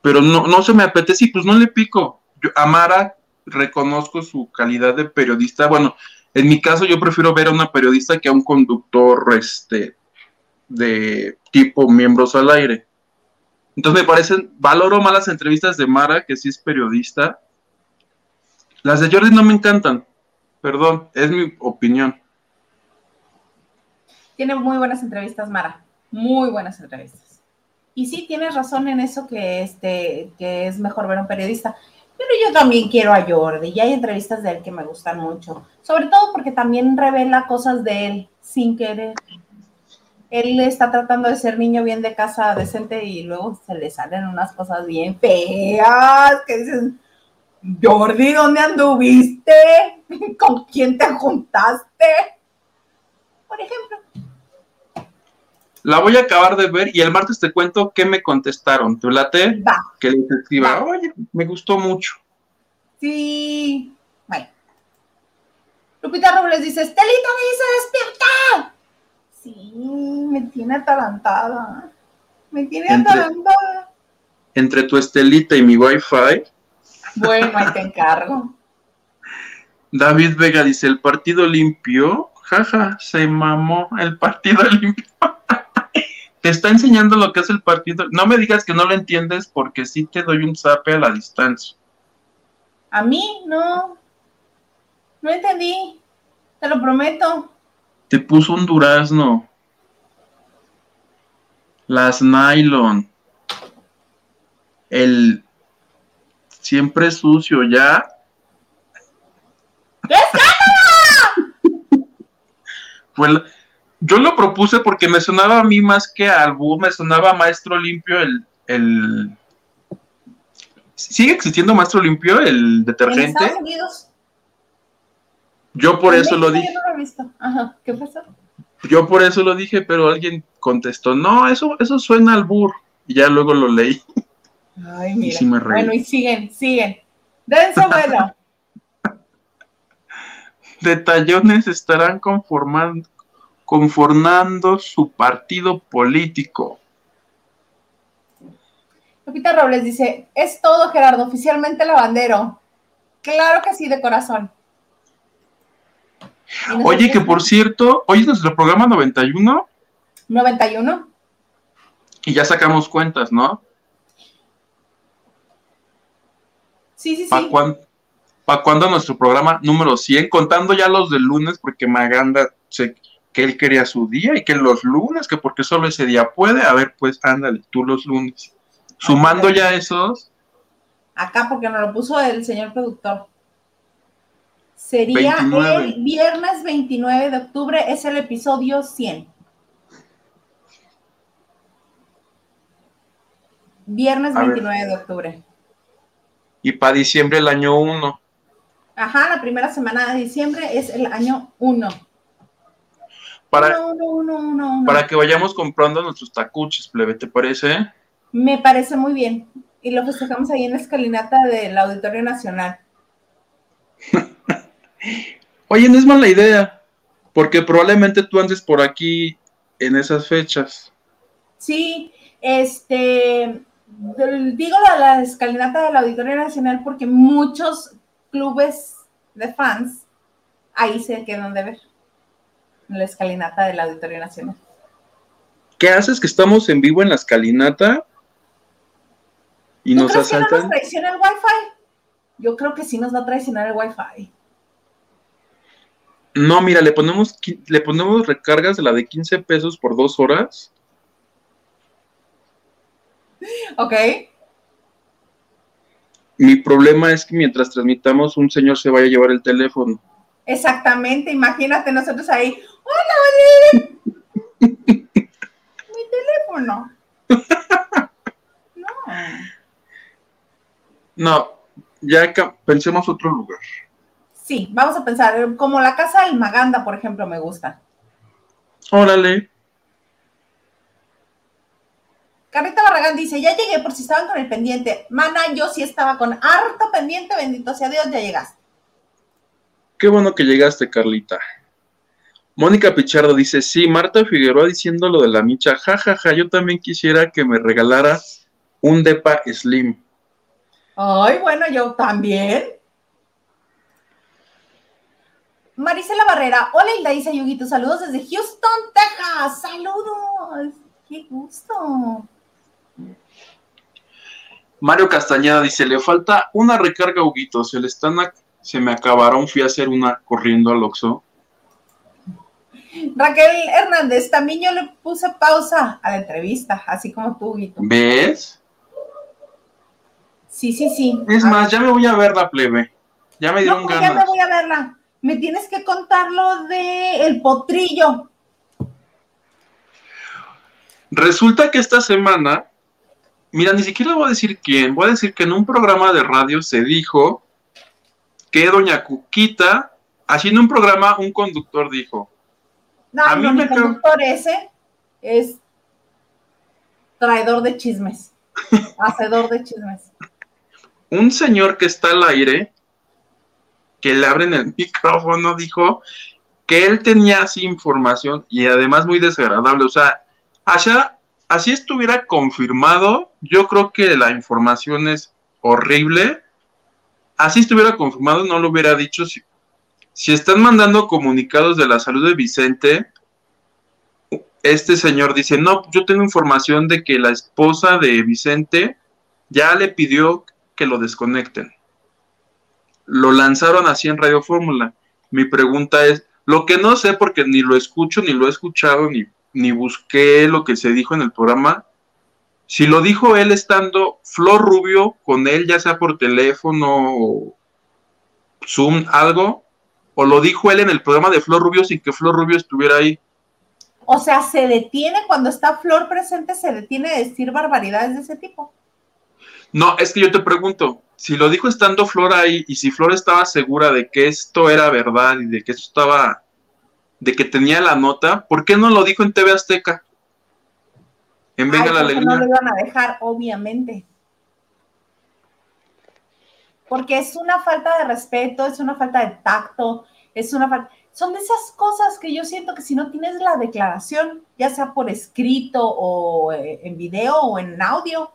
pero no, no se me apetece y pues no le pico. A Mara reconozco su calidad de periodista. Bueno, en mi caso yo prefiero ver a una periodista que a un conductor este, de tipo miembros al aire. Entonces me parecen, valoro más las entrevistas de Mara, que sí es periodista. Las de Jordi no me encantan, perdón, es mi opinión. Tiene muy buenas entrevistas, Mara, muy buenas entrevistas. Y sí, tienes razón en eso que, este, que es mejor ver a un periodista. Pero yo también quiero a Jordi y hay entrevistas de él que me gustan mucho, sobre todo porque también revela cosas de él sin querer. Él está tratando de ser niño bien de casa decente y luego se le salen unas cosas bien feas que dicen, Jordi, ¿dónde anduviste? ¿Con quién te juntaste? Por ejemplo. La voy a acabar de ver y el martes te cuento qué me contestaron. ¿Te late? Va. Que les escriba, oye, me gustó mucho. Sí. Bueno. Lupita Robles dice, Estelita me dice despierta. Sí, me tiene atalantada. Me tiene atalantada. Entre tu Estelita y mi Wi-Fi. Bueno, ahí te encargo. David Vega dice, el partido limpio, jaja, se mamó el partido limpio te está enseñando lo que es el partido. No me digas que no lo entiendes porque sí te doy un zape a la distancia. A mí no. No entendí. Te lo prometo. Te puso un durazno. Las nylon. El siempre sucio, ¿ya? ¡Qué Fue yo lo propuse porque me sonaba a mí más que a albú, me sonaba Maestro Limpio el, el... ¿Sigue existiendo Maestro Limpio, el detergente? ¿En Estados Yo por eso lo dije. Yo no lo he visto. Ajá, ¿qué pasó? Yo por eso lo dije, pero alguien contestó, no, eso, eso suena al bur. Y ya luego lo leí. Ay, mira. Y bueno, y siguen, siguen. Denso bueno. Detallones estarán conformando, conformando su partido político. Lupita Robles dice, es todo Gerardo, oficialmente lavandero. Claro que sí, de corazón. Oye, que por cierto, hoy es nuestro programa 91. 91. Y ya sacamos cuentas, ¿no? Sí, sí, sí. ¿Para cuándo nuestro programa número 100? Contando ya los del lunes, porque Maganda se, que él quería su día y que los lunes, que porque solo ese día puede, a ver, pues ándale, tú los lunes. Sumando ya esos. Acá porque nos lo puso el señor productor. Sería el viernes 29 de octubre, es el episodio 100. Viernes 29 de octubre. Y para diciembre el año 1. Ajá, la primera semana de diciembre es el año 1 para, para que vayamos comprando nuestros tacuches, plebe, ¿te parece? Me parece muy bien. Y lo festejamos ahí en la escalinata del Auditorio Nacional. Oye, no es mala idea, porque probablemente tú andes por aquí en esas fechas. Sí, este, digo la, la escalinata del Auditorio Nacional porque muchos clubes de fans ahí se quedan de ver en la escalinata del Auditorio Nacional. ¿Qué haces que estamos en vivo en la escalinata y nos asaltan? Que no nos traiciona el Wi-Fi? Yo creo que sí nos va a traicionar el Wi-Fi. No, mira, le ponemos, le ponemos recargas de la de 15 pesos por dos horas. Ok. Mi problema es que mientras transmitamos, un señor se vaya a llevar el teléfono. Exactamente, imagínate nosotros ahí. ¡Hola, Oli! Mi teléfono. No. No, ya pensemos otro lugar. Sí, vamos a pensar, como la casa del Maganda, por ejemplo, me gusta. Órale. Carrita Barragán dice, ya llegué por si estaban con el pendiente. Mana, yo sí estaba con harto pendiente, bendito sea Dios, ya llegaste. Qué bueno que llegaste, Carlita. Mónica Pichardo dice, sí, Marta Figueroa diciendo lo de la micha, jajaja, ja, ja, yo también quisiera que me regalara un depa slim. Ay, bueno, yo también. Marisela Barrera, hola Hilda dice Yuguito, saludos desde Houston, Texas, saludos, qué gusto. Mario Castañeda dice, le falta una recarga, Huguito, se le están, se me acabaron, fui a hacer una corriendo al Oxxo. Raquel Hernández, también yo le puse pausa a la entrevista, así como tú, Huguito. ¿Ves? Sí, sí, sí. Es más, ya me voy a ver la plebe. Ya me dieron ganas. Ya me voy a verla me tienes que contar lo de el potrillo. Resulta que esta semana, mira, ni siquiera voy a decir quién, voy a decir que en un programa de radio se dijo que doña Cuquita, haciendo un programa, un conductor dijo. No, a mí conductor ese es traidor de chismes, hacedor de chismes. Un señor que está al aire que le abren el micrófono, dijo que él tenía así información y además muy desagradable. O sea, allá, así estuviera confirmado, yo creo que la información es horrible. Así estuviera confirmado, no lo hubiera dicho. Si, si están mandando comunicados de la salud de Vicente, este señor dice, no, yo tengo información de que la esposa de Vicente ya le pidió que lo desconecten lo lanzaron así en Radio Fórmula. Mi pregunta es, lo que no sé porque ni lo escucho, ni lo he escuchado, ni, ni busqué lo que se dijo en el programa, si lo dijo él estando Flor Rubio con él, ya sea por teléfono Zoom, algo, o lo dijo él en el programa de Flor Rubio sin que Flor Rubio estuviera ahí. O sea, se detiene cuando está Flor presente, se detiene de decir barbaridades de ese tipo. No, es que yo te pregunto, si lo dijo estando Flor ahí y si Flor estaba segura de que esto era verdad y de que esto estaba, de que tenía la nota, ¿por qué no lo dijo en TV Azteca? En Venga la Alegría. No lo iban a dejar, obviamente. Porque es una falta de respeto, es una falta de tacto, es una. Son de esas cosas que yo siento que si no tienes la declaración, ya sea por escrito o eh, en video o en audio,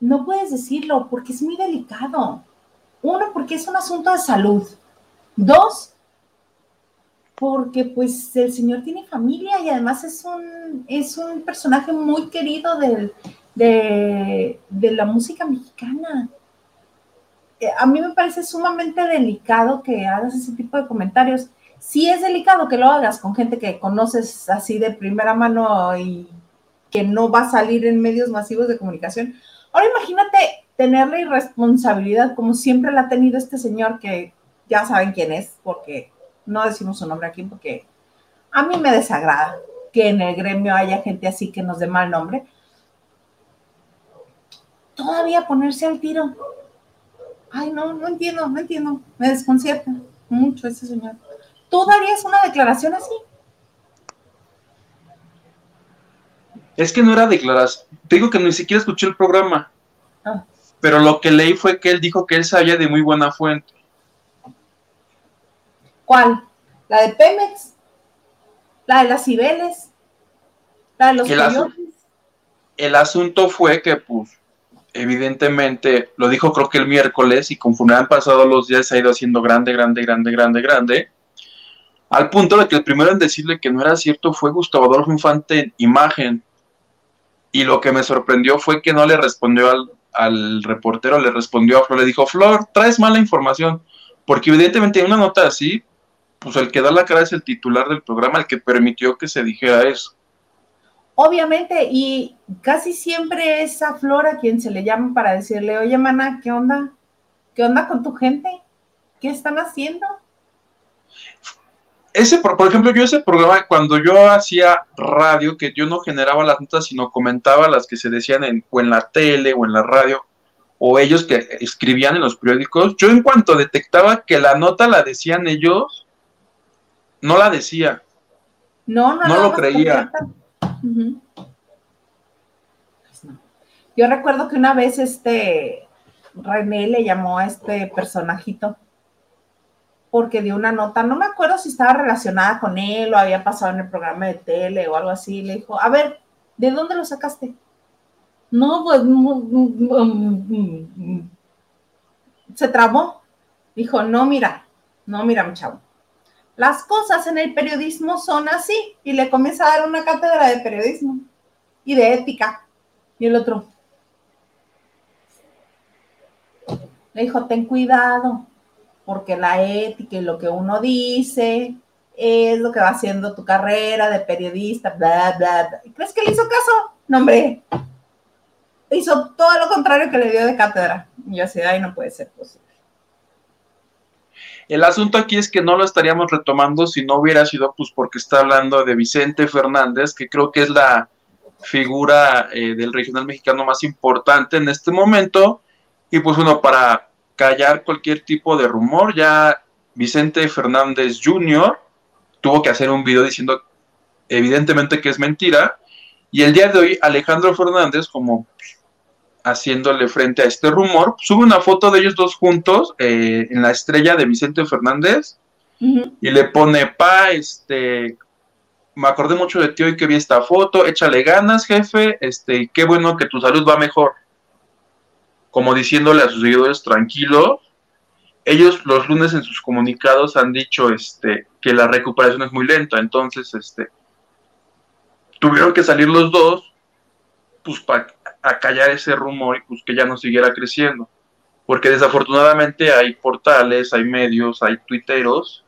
no puedes decirlo porque es muy delicado. Uno, porque es un asunto de salud. Dos, porque pues el señor tiene familia y además es un, es un personaje muy querido de, de la música mexicana. A mí me parece sumamente delicado que hagas ese tipo de comentarios. Sí es delicado que lo hagas con gente que conoces así de primera mano y que no va a salir en medios masivos de comunicación, Ahora imagínate tener la irresponsabilidad como siempre la ha tenido este señor que ya saben quién es, porque no decimos su nombre aquí porque a mí me desagrada que en el gremio haya gente así que nos dé mal nombre. Todavía ponerse al tiro. Ay, no, no entiendo, no entiendo. Me desconcierta mucho ese señor. ¿Tú darías una declaración así? Es que no era declaración. Te digo que ni siquiera escuché el programa. Ah. Pero lo que leí fue que él dijo que él sabía de muy buena fuente. ¿Cuál? ¿La de Pemex? ¿La de las Cibeles? ¿La de los el, el asunto fue que, pues, evidentemente, lo dijo creo que el miércoles y conforme han pasado los días se ha ido haciendo grande, grande, grande, grande, grande. Al punto de que el primero en decirle que no era cierto fue Gustavo Adolfo Infante en imagen y lo que me sorprendió fue que no le respondió al, reportero, le respondió a Flor, le dijo, Flor, traes mala información, porque evidentemente en una nota así, pues el que da la cara es el titular del programa, el que permitió que se dijera eso. Obviamente, y casi siempre es a Flor a quien se le llama para decirle, oye, mana, ¿qué onda? ¿Qué onda con tu gente? ¿Qué están haciendo? ese, por, ejemplo, yo ese programa, cuando yo hacía radio, que yo no generaba las notas, sino comentaba las que se decían en, o en la tele o en la radio, o ellos que escribían en los periódicos, yo en cuanto detectaba que la nota la decían ellos, no la decía. No, no, no lo creía. Yo recuerdo que una vez este René le llamó a este personajito porque dio una nota, no me acuerdo si estaba relacionada con él o había pasado en el programa de tele o algo así, le dijo, a ver, ¿de dónde lo sacaste? No, pues se trabó. Dijo, no, mira, no, mira, mi chavo. Las cosas en el periodismo son así. Y le comienza a dar una cátedra de periodismo y de ética. Y el otro. Le dijo, ten cuidado, porque la ética y lo que uno dice es lo que va haciendo tu carrera de periodista, bla, bla, bla. ¿Crees que le hizo caso? No, hombre. Hizo todo lo contrario que le dio de cátedra. Y yo así, ay, no puede ser posible. El asunto aquí es que no lo estaríamos retomando si no hubiera sido pues porque está hablando de Vicente Fernández, que creo que es la figura eh, del regional mexicano más importante en este momento. Y pues bueno, para callar cualquier tipo de rumor, ya Vicente Fernández Jr. tuvo que hacer un video diciendo evidentemente que es mentira. Y el día de hoy Alejandro Fernández, como haciéndole frente a este rumor, sube una foto de ellos dos juntos eh, en la estrella de Vicente Fernández y le pone, pa, este, me acordé mucho de ti hoy que vi esta foto, échale ganas, jefe, este, qué bueno que tu salud va mejor. Como diciéndole a sus seguidores tranquilos, ellos los lunes en sus comunicados han dicho este, que la recuperación es muy lenta, entonces este, tuvieron que salir los dos pues para a callar ese rumor y pues que ya no siguiera creciendo. Porque desafortunadamente hay portales, hay medios, hay tuiteros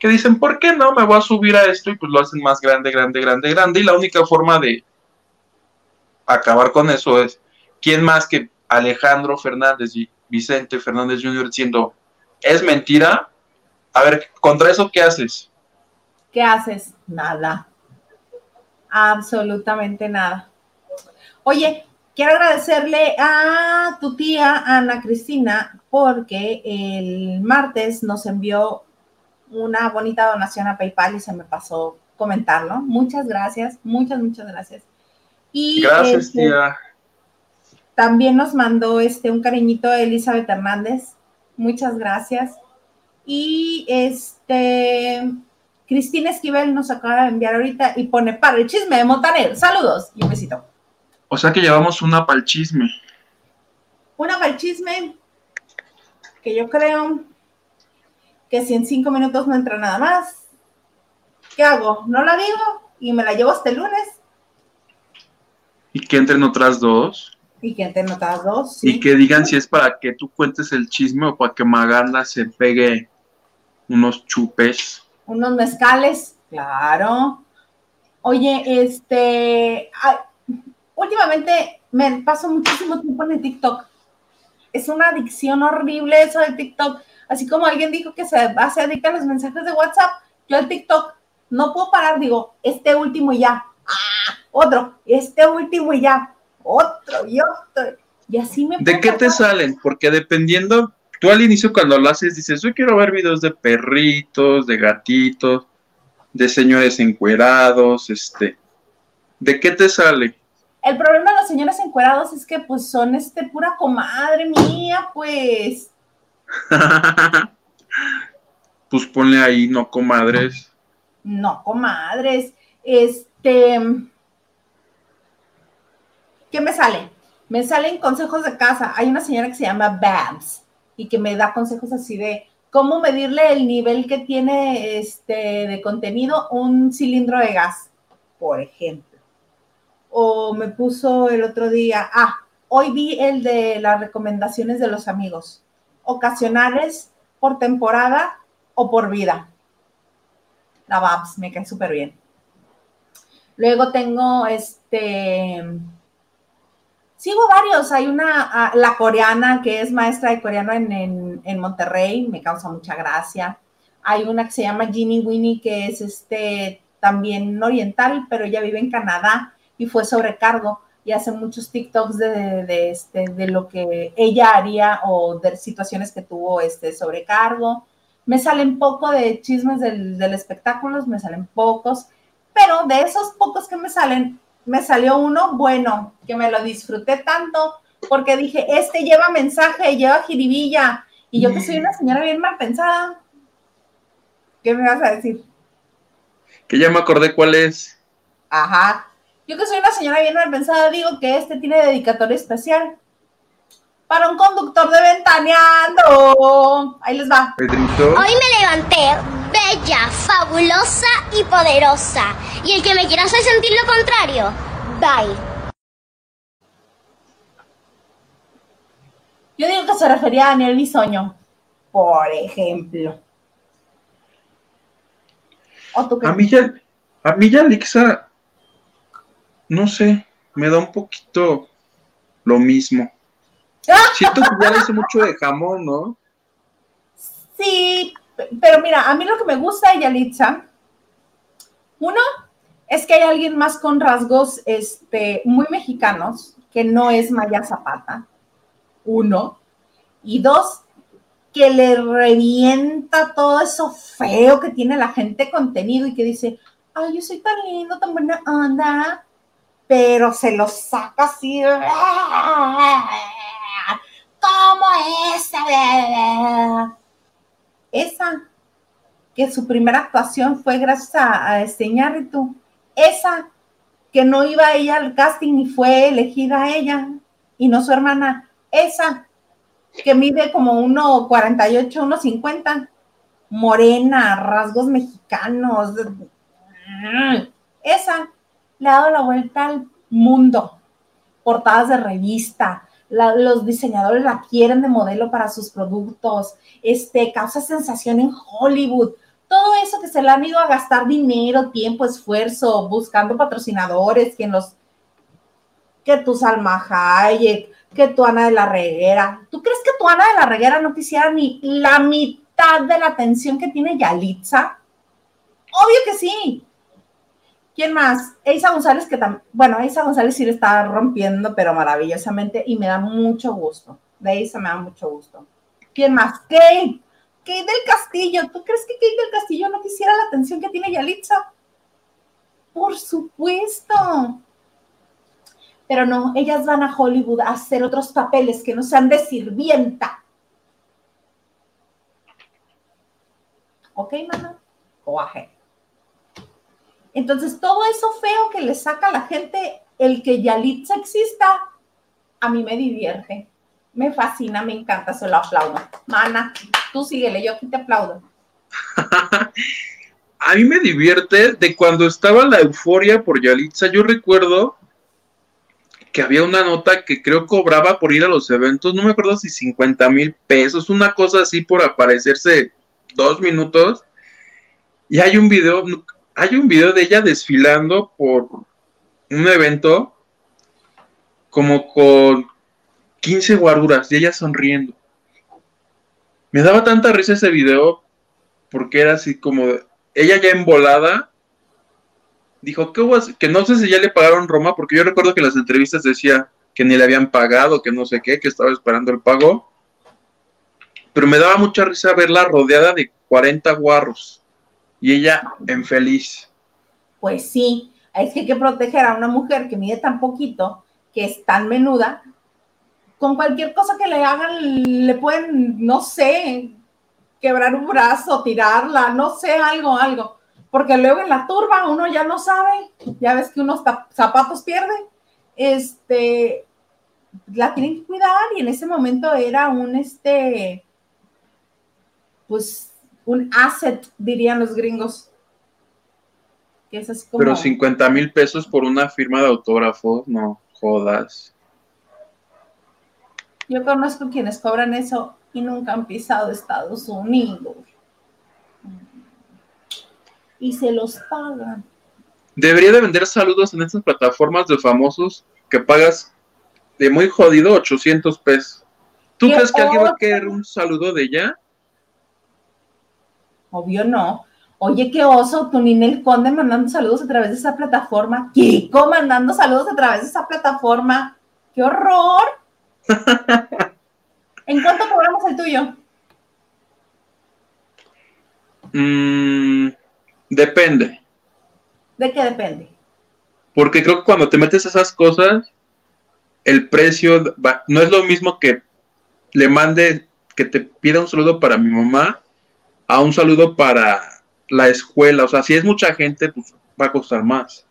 que dicen, ¿por qué no? Me voy a subir a esto y pues lo hacen más grande, grande, grande, grande. Y la única forma de acabar con eso es, ¿quién más que Alejandro Fernández y Vicente Fernández Jr. diciendo, es mentira? A ver, contra eso, ¿qué haces? ¿Qué haces? Nada. Absolutamente nada. Oye, quiero agradecerle a tu tía Ana Cristina porque el martes nos envió una bonita donación a PayPal y se me pasó comentarlo. Muchas gracias, muchas, muchas gracias. Y gracias, este, tía. También nos mandó este un cariñito a Elizabeth Hernández. Muchas gracias. Y este Cristina Esquivel nos acaba de enviar ahorita y pone para el chisme de Montaner. Saludos y un besito. O sea que llevamos una para el chisme. Una para el chisme que yo creo que si en cinco minutos no entra nada más, ¿qué hago? ¿No la digo y me la llevo hasta el lunes? ¿Y que entren otras dos? Y que entren otras dos, Y que digan si es para que tú cuentes el chisme o para que Maganda se pegue unos chupes. Unos mezcales, claro. Oye, este, últimamente me paso muchísimo tiempo en el TikTok. Es una adicción horrible eso del TikTok. Así como alguien dijo que se hace adicta a los mensajes de WhatsApp, yo al TikTok no puedo parar, digo, este último y ya, ah, otro, este último y ya, otro y otro. Y así me... ¿De qué te salen? Porque dependiendo, tú al inicio cuando lo haces dices, yo quiero ver videos de perritos, de gatitos, de señores encuerados, este, ¿de qué te sale? El problema de los señores encuerados es que pues son este pura comadre mía, pues. pues ponle ahí, no comadres. No, comadres. Este. ¿Qué me sale? Me salen consejos de casa. Hay una señora que se llama Babs y que me da consejos así de cómo medirle el nivel que tiene este de contenido un cilindro de gas, por ejemplo o me puso el otro día, ah, hoy vi el de las recomendaciones de los amigos, ocasionales, por temporada o por vida. La Babs, me cae súper bien. Luego tengo este, sigo varios, hay una, ah, la coreana que es maestra de coreano en, en, Monterrey, me causa mucha gracia. Hay una que se llama Ginny Winnie, que es este, también oriental, pero ella vive en Canadá y fue sobrecargo y hace muchos TikToks de, este, de lo que ella haría o de situaciones que tuvo este sobrecargo. Me salen poco de chismes del, del espectáculo, me salen pocos, pero de esos pocos que me salen, me salió uno bueno, que me lo disfruté tanto, porque dije, este lleva mensaje, lleva jiribilla, y yo que soy una señora bien mal pensada, ¿Qué me vas a decir? Que ya me acordé cuál es. Ajá. Yo que soy una señora bien mal pensada, digo que este tiene dedicatoria especial. Para un conductor de ventaneando. Ahí les va. Pedrito. Hoy me levanté bella, fabulosa y poderosa. Y el que me quiera hacer sentir lo contrario, bye. Yo digo que se refería a Daniel Bisoño, por ejemplo. ¿O tú qué? A mí ya, a mí ya Lixa, no sé, me da un poquito lo mismo. Siento que ya le hice mucho de jamón, ¿no? Sí, pero mira, a mí lo que me gusta de Yalitza, uno, es que hay alguien más con rasgos este, muy mexicanos, que no es Maya Zapata, uno, y dos, que le revienta todo eso feo que tiene la gente contenido y que dice, ay, yo soy tan lindo, tan buena onda, pero se lo saca así, ¿cómo es? Esa, que su primera actuación fue gracias a, a este Iñárritu. esa, que no iba ella al casting y fue elegida ella y no su hermana, esa, que mide como 1,48, 1,50, morena, rasgos mexicanos, esa le ha dado la vuelta al mundo, portadas de revista, los diseñadores la quieren de modelo para sus productos, este, causa sensación en Hollywood. Todo eso que se le han ido a gastar dinero, tiempo, esfuerzo, buscando patrocinadores, que los que tu Salma Hayek, que tu Ana de la Reguera. ¿Tú crees que tu Ana de la Reguera no quisiera ni la mitad de la atención que tiene Yalitza? Obvio que sí. ¿Quién más? Eisa González, que también, bueno, Eisa González sí le está rompiendo, pero maravillosamente, y me da mucho gusto. De Eisa me da mucho gusto. ¿Quién más? Kate. Kate del Castillo. ¿Tú crees que Kate del Castillo no quisiera la atención que tiene Yalitza? Por supuesto. Pero no, ellas van a Hollywood a hacer otros papeles que no sean de sirvienta. ¿Ok, mamá? Coaje. Entonces, todo eso feo que le saca a la gente, el que Yalitza exista, a mí me divierte. Me fascina, me encanta, se lo aplaudo. Mana, tú síguele, yo aquí te aplaudo. A mí me divierte de cuando estaba la euforia por Yalitza. Yo recuerdo que había una nota que creo cobraba por ir a los eventos, no me acuerdo si 50 mil pesos, una cosa así por aparecerse dos minutos. Y hay un video, hay un video de ella desfilando por un evento como con 15 guaruras y ella sonriendo. Me daba tanta risa ese video porque era así como ella ya embolada dijo que no sé si ya le pagaron Roma porque yo recuerdo que en las entrevistas decía que ni le habían pagado, que no sé qué, que estaba esperando el pago. Pero me daba mucha risa verla rodeada de 40 guarros y ella en feliz. Pues sí, es que hay que proteger a una mujer que mide tan poquito, que es tan menuda, con cualquier cosa que le hagan, le pueden, no sé, quebrar un brazo, tirarla, no sé, algo, algo. Porque luego en la turba uno ya no sabe, ya ves que unos zapatos pierde, este, la tienen que cuidar y en ese momento era un, este, pues, un asset, dirían los gringos. Que es así como... Pero 50 mil pesos por una firma de autógrafos, no jodas. Yo conozco quienes cobran eso y nunca han pisado Estados Unidos. Y se los pagan. Debería de vender saludos en estas plataformas de famosos que pagas de muy jodido 800 pesos. ¿Tú ¡Qué crees que alguien va a querer un saludo de ella? Obvio no. Oye, qué oso, tu Ninel Conde mandando saludos a través de esa plataforma. Kiko mandando saludos a través de esa plataforma. ¡Qué horror! ¿En cuánto cobramos el tuyo? Mm, depende. ¿De qué depende? Porque creo que cuando te metes a esas cosas, el precio va- no es lo mismo que le mande, que te pida un saludo para mi mamá, a un saludo para la escuela. O sea, si es mucha gente, pues va a costar más.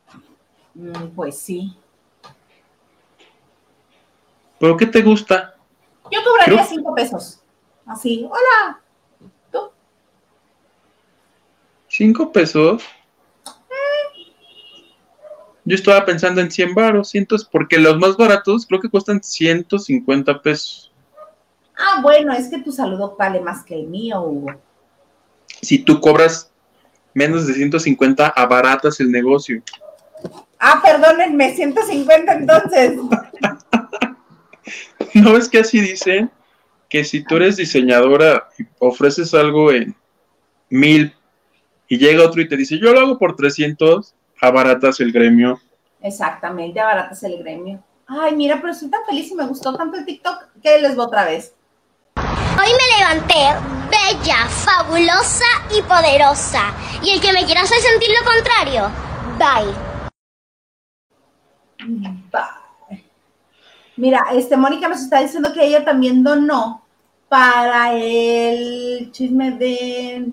Mm, pues sí. ¿Pero qué te gusta? Yo cobraría cinco pesos. Así, hola. ¿Tú? ¿Cinco pesos? Yo estaba pensando en 100 baros, cientos, porque los más baratos creo que cuestan 150 pesos. Ah, bueno, es que tu saludo vale más que el mío, Hugo. Si tú cobras menos de 150, abaratas el negocio. Ah, perdónenme, 150 entonces. ¿No es que así dicen? Que si tú eres diseñadora y ofreces algo en mil y llega otro y te dice, yo lo hago por 300, abaratas el gremio. Exactamente, abaratas el gremio. Ay, mira, pero estoy tan feliz y me gustó tanto el TikTok que les voy otra vez. Hoy me levanté bella, fabulosa y poderosa. Y el que me quiera hacer sentir lo contrario, bye. Bye. Mira, este Mónica nos está diciendo que ella también donó para el chisme de.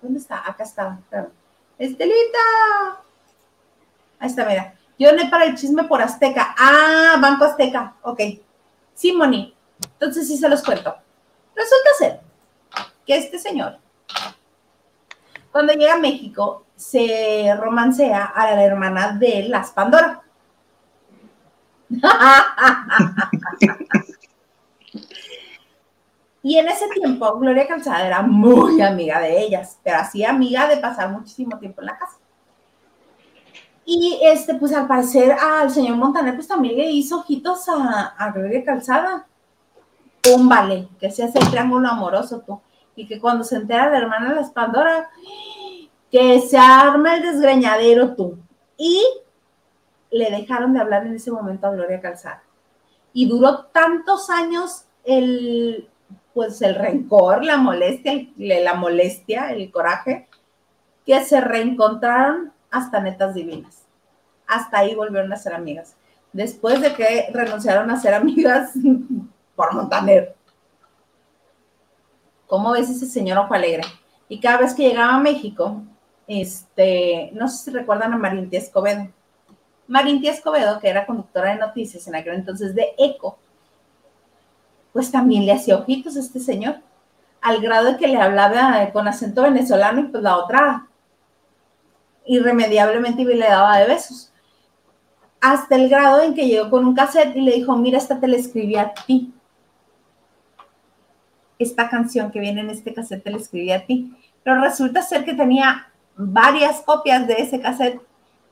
¿Dónde está? Acá está. Estelita. Ahí está, mira. Yo doné para el chisme por Azteca. Ah, Banco Azteca. Ok. Sí, Moni. Entonces sí se los cuento. Resulta ser que este señor, cuando llega a México, se romancea a la hermana de las Pandora. y en ese tiempo, Gloria Calzada era muy amiga de ellas, pero así amiga de pasar muchísimo tiempo en la casa. Y este, pues al parecer al señor Montaner, pues también le hizo ojitos a, a Gloria Calzada. Vale, que se hace el triángulo amoroso tú. Y que cuando se entera la hermana de las Pandora, que se arma el desgreñadero tú. Y le dejaron de hablar en ese momento a Gloria Calzada. Y duró tantos años el, pues el rencor, la molestia, la molestia, el coraje, que se reencontraron hasta netas divinas hasta ahí volvieron a ser amigas. Después de que renunciaron a ser amigas por Montaner. ¿Cómo ves ese señor Ojo Alegre? Y cada vez que llegaba a México, este, no sé si recuerdan a Marintia Escobedo. Marintia Escobedo, que era conductora de noticias en aquel entonces de ECO, pues también le hacía ojitos a este señor, al grado de que le hablaba con acento venezolano y pues la otra irremediablemente le daba de besos hasta el grado en que llegó con un cassette y le dijo, mira, esta te la escribí a ti. Esta canción que viene en este cassette te la escribí a ti. Pero resulta ser que tenía varias copias de ese cassette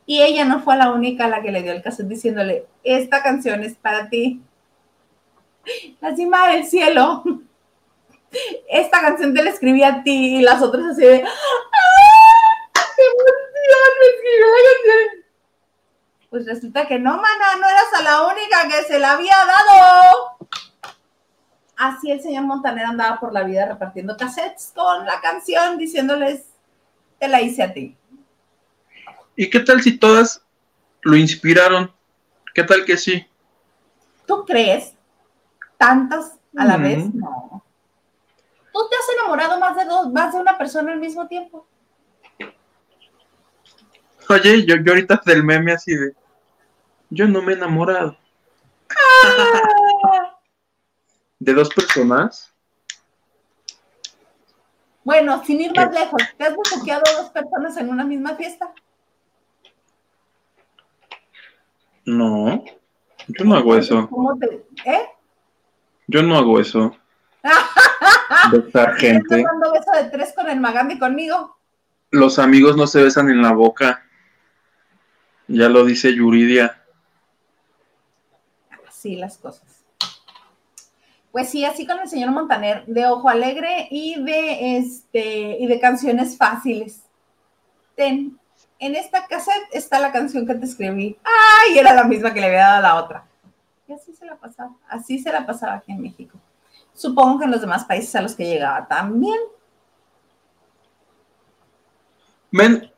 y ella no fue la única a la que le dio el cassette diciéndole, esta canción es para ti. La cima del cielo. Esta canción te la escribí a ti y las otras así de, ¡Ah! ¡Qué emoción! Me la canción pues resulta que no, mana, no eras a la única que se la había dado. Así el señor Montaner andaba por la vida repartiendo cassettes con la canción, diciéndoles, te la hice a ti. ¿Y qué tal si todas lo inspiraron? ¿Qué tal que sí? ¿Tú crees? ¿Tantas a la vez? No. ¿Tú te has enamorado más de dos, más de una persona al mismo tiempo? Oye, yo, yo ahorita del meme así de. Yo no me he enamorado. ¿De dos personas? Bueno, sin ir más lejos, ¿te has besuqueado a dos personas en una misma fiesta? No, yo no hago eso. ¿Cómo te, ¿Eh? Yo no hago eso. ¿Estás dando beso de tres con el Magandi conmigo? Los amigos no se besan en la boca. Ya lo dice Yuridia. Así las cosas. Pues sí, así con el señor Montaner, de ojo alegre y de este y de canciones fáciles. Ten, en esta cassette está la canción que te escribí. ¡Ay! Era la misma que le había dado a la otra. Y así se la pasaba, así se la pasaba aquí en México. Supongo que en los demás países a los que llegaba también.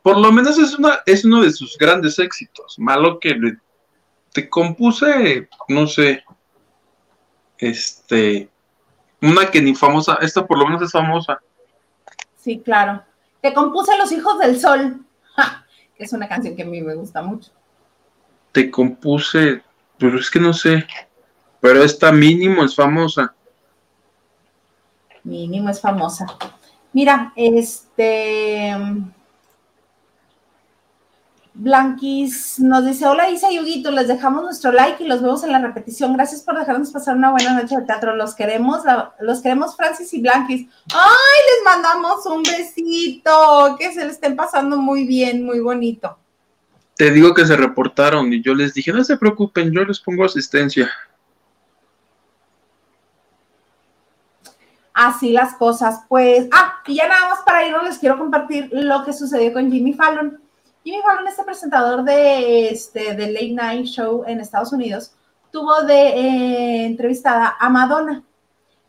Por lo menos es, una, es uno de sus grandes éxitos. Malo que te compuse, no sé, este, una que ni famosa, esta por lo menos es famosa. Sí, claro. Te compuse Los Hijos del Sol, que es una canción que a mí me gusta mucho. Te compuse, pero es que no sé, pero esta mínimo es famosa. Mínimo es famosa. Mira, este... Blanquis nos dice, hola Isa y Huguito, les dejamos nuestro like y los vemos en la repetición. Gracias por dejarnos pasar una buena noche de teatro. Los queremos, los queremos Francis y Blanquis. ¡Ay! Les mandamos un besito, que se le estén pasando muy bien, muy bonito. Te digo que se reportaron y yo les dije, no se preocupen, yo les pongo asistencia. Así las cosas, pues. Ah, y ya nada más para irnos les quiero compartir lo que sucedió con Jimmy Fallon. Jimmy Fallon, este presentador de, este, de Late Night Show en Estados Unidos, tuvo de eh, entrevistada a Madonna.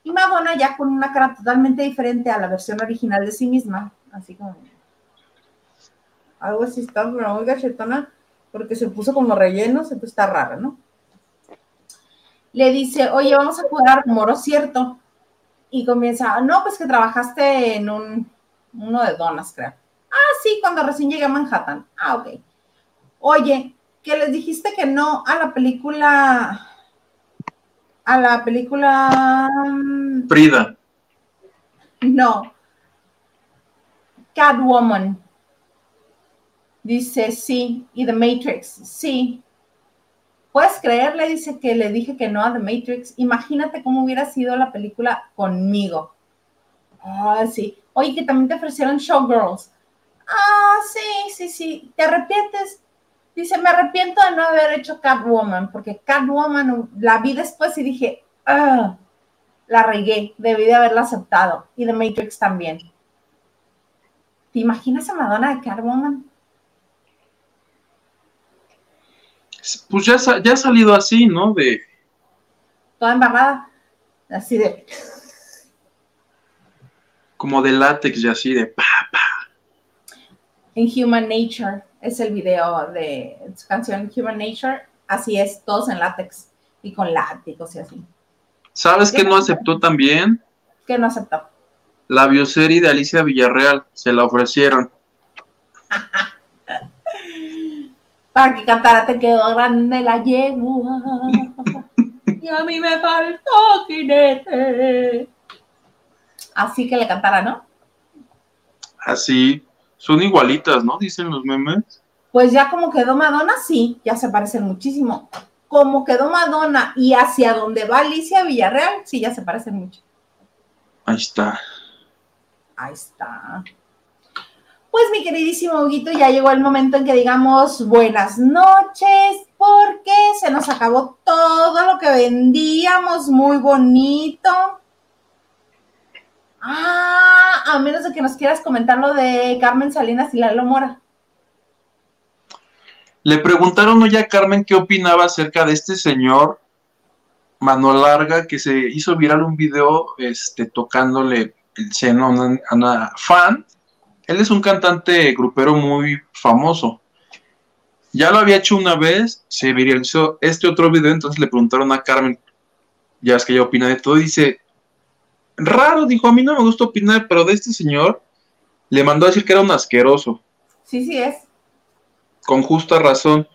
Y Madonna ya con una cara totalmente diferente a la versión original de sí misma, así como algo así está, pero muy gachetona, porque se puso como rellenos, entonces está rara, ¿no? Le dice, oye, vamos a jugar moro cierto. Y comienza, no, pues que trabajaste en un, uno de donas, creo. Ah, sí, cuando recién llegué a Manhattan. Ah, ok. Oye, que les dijiste que no a la película. A la película. Mm, Frida. No. Catwoman. Dice sí. Y The Matrix. Sí. ¿Puedes creerle? Dice que le dije que no a The Matrix. Imagínate cómo hubiera sido la película conmigo. Ah, sí. Oye, que también te ofrecieron Showgirls. Ah, sí, sí, sí. ¿Te arrepientes? Dice, me arrepiento de no haber hecho Catwoman, porque Catwoman la vi después y dije, ah, la regué, debí de haberla aceptado. Y The Matrix también. ¿Te imaginas a Madonna de Catwoman? Pues ya, ya ha salido así, ¿no? De. Toda embarrada. Así de. Como de látex y así de pa, en Human Nature, es el video de su canción Human Nature, así es, todos en látex y con látigos y así. ¿Sabes qué no aceptó también? ¿Qué no aceptó? La bioserie de Alicia Villarreal, se la ofrecieron. Para que cantara Te quedó grande la yegua. y a mí me faltó jinete. Así que le cantara, ¿no? Así. Son igualitas, ¿no? Dicen los memes. Pues ya como quedó Madonna, sí, ya se parecen muchísimo. Como quedó Madonna y hacia donde va Alicia Villarreal, sí, ya se parecen mucho. Ahí está. Ahí está. Pues mi queridísimo Huguito, ya llegó el momento en que digamos buenas noches, porque se nos acabó todo lo que vendíamos, muy bonito. Ah, a menos de que nos quieras comentar lo de Carmen Salinas y Lalo Mora. Le preguntaron hoy a Carmen qué opinaba acerca de este señor mano larga que se hizo viral un video este, tocándole el seno a una, fan. Él es un cantante grupero muy famoso. Ya lo había hecho una vez, se viralizó este otro video, entonces le preguntaron a Carmen, ya es que ella opina de todo, dice, raro, dijo, a mí no me gusta opinar, pero de este señor le mandó a decir que era un asqueroso. Sí, sí es. Con justa razón.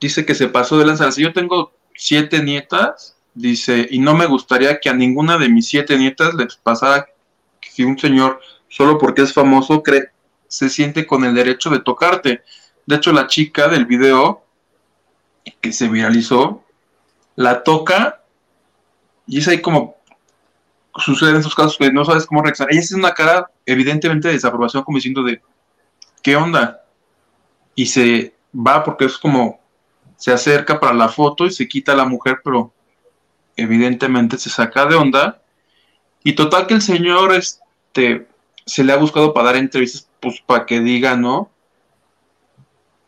Dice que se pasó de lanza. Si yo tengo siete nietas, dice, y no me gustaría que a ninguna de mis siete nietas les pasara que un señor, solo porque es famoso, cree, se siente con el derecho de tocarte. De hecho, la chica del video que se viralizó, la toca y es ahí como sucede en esos casos que no sabes cómo reaccionar. Ella tiene una cara evidentemente de desaprobación como diciendo de, ¿qué onda? Y se va porque es como, se acerca para la foto y se quita a la mujer, pero evidentemente se saca de onda. Y total que el señor este, se le ha buscado para dar entrevistas, pues para que diga no.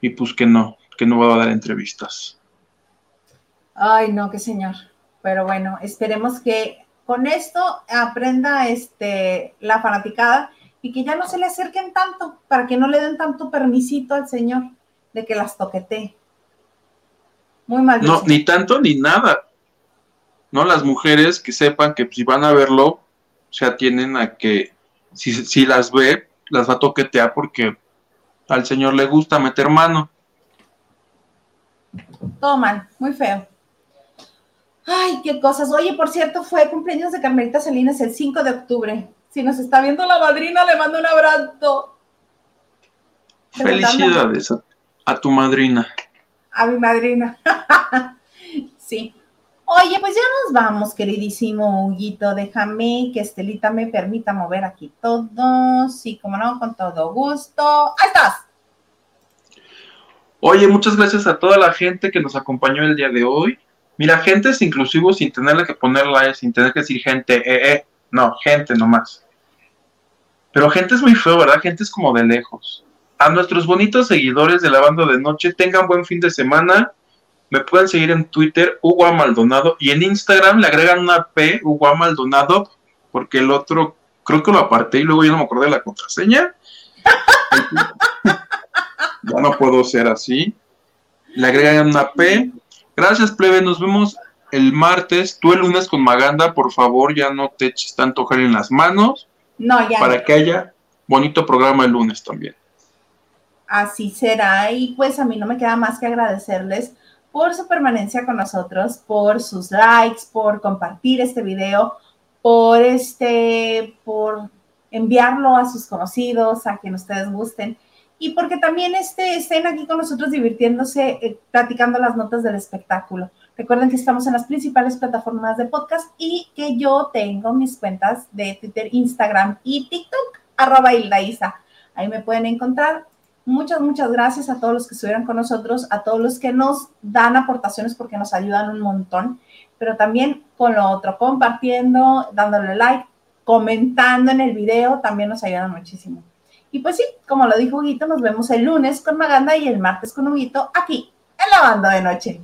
Y pues que no, que no va a dar entrevistas. Ay, no, qué señor. Pero bueno, esperemos que con esto aprenda este, la fanaticada y que ya no se le acerquen tanto, para que no le den tanto permisito al Señor de que las toquete. Muy mal. No, ni tanto ni nada. No, las mujeres que sepan que si van a verlo, se atienen a que si, si las ve, las va a toquetear porque al señor le gusta meter mano. Todo mal, muy feo. Ay, qué cosas. Oye, por cierto, fue cumpleaños de Carmelita Salinas el 5 de octubre. Si nos está viendo la madrina, le mando un abrazo. Felicidades a, tu madrina. A mi madrina. sí. Oye, pues ya nos vamos, queridísimo Huguito. Déjame que Estelita me permita mover aquí todo. Sí, como no, con todo gusto. ¡Ahí estás! Oye, muchas gracias a toda la gente que nos acompañó el día de hoy. Mira, gente es inclusivo sin tenerle que ponerla, sin tener que decir gente, eh, eh. No, gente nomás. Pero gente es muy feo, ¿verdad? Gente es como de lejos. A nuestros bonitos seguidores de la banda de noche, tengan buen fin de semana. Me pueden seguir en Twitter, Hugo Maldonado, y en Instagram le agregan una P, Hugo Maldonado, porque el otro creo que lo aparté y luego yo no me acordé de la contraseña. ya no puedo ser así. Le agregan una P. Gracias, plebe. Nos vemos el martes. Tú el lunes con Maganda, por favor, ya no te eches tanto gel en las manos. No, ya. Para que haya bonito programa el lunes también. Así será. Y pues a mí no me queda más que agradecerles por su permanencia con nosotros, por sus likes, por compartir este video, por este, por enviarlo a sus conocidos, a quien ustedes gusten y porque también este, estén aquí con nosotros divirtiéndose, eh, platicando las notas del espectáculo. Recuerden que estamos en las principales plataformas de podcast y que yo tengo mis cuentas de Twitter, Instagram y TikTok, arroba Isa. Ahí me pueden encontrar. Muchas, muchas gracias a todos los que estuvieron con nosotros, a todos los que nos dan aportaciones porque nos ayudan un montón, pero también con lo otro, compartiendo, dándole like, comentando en el video, también nos ayudan muchísimo. Y pues sí, como lo dijo Huguito, nos vemos el lunes con Maganda y el martes con Huguito aquí en la banda de noche.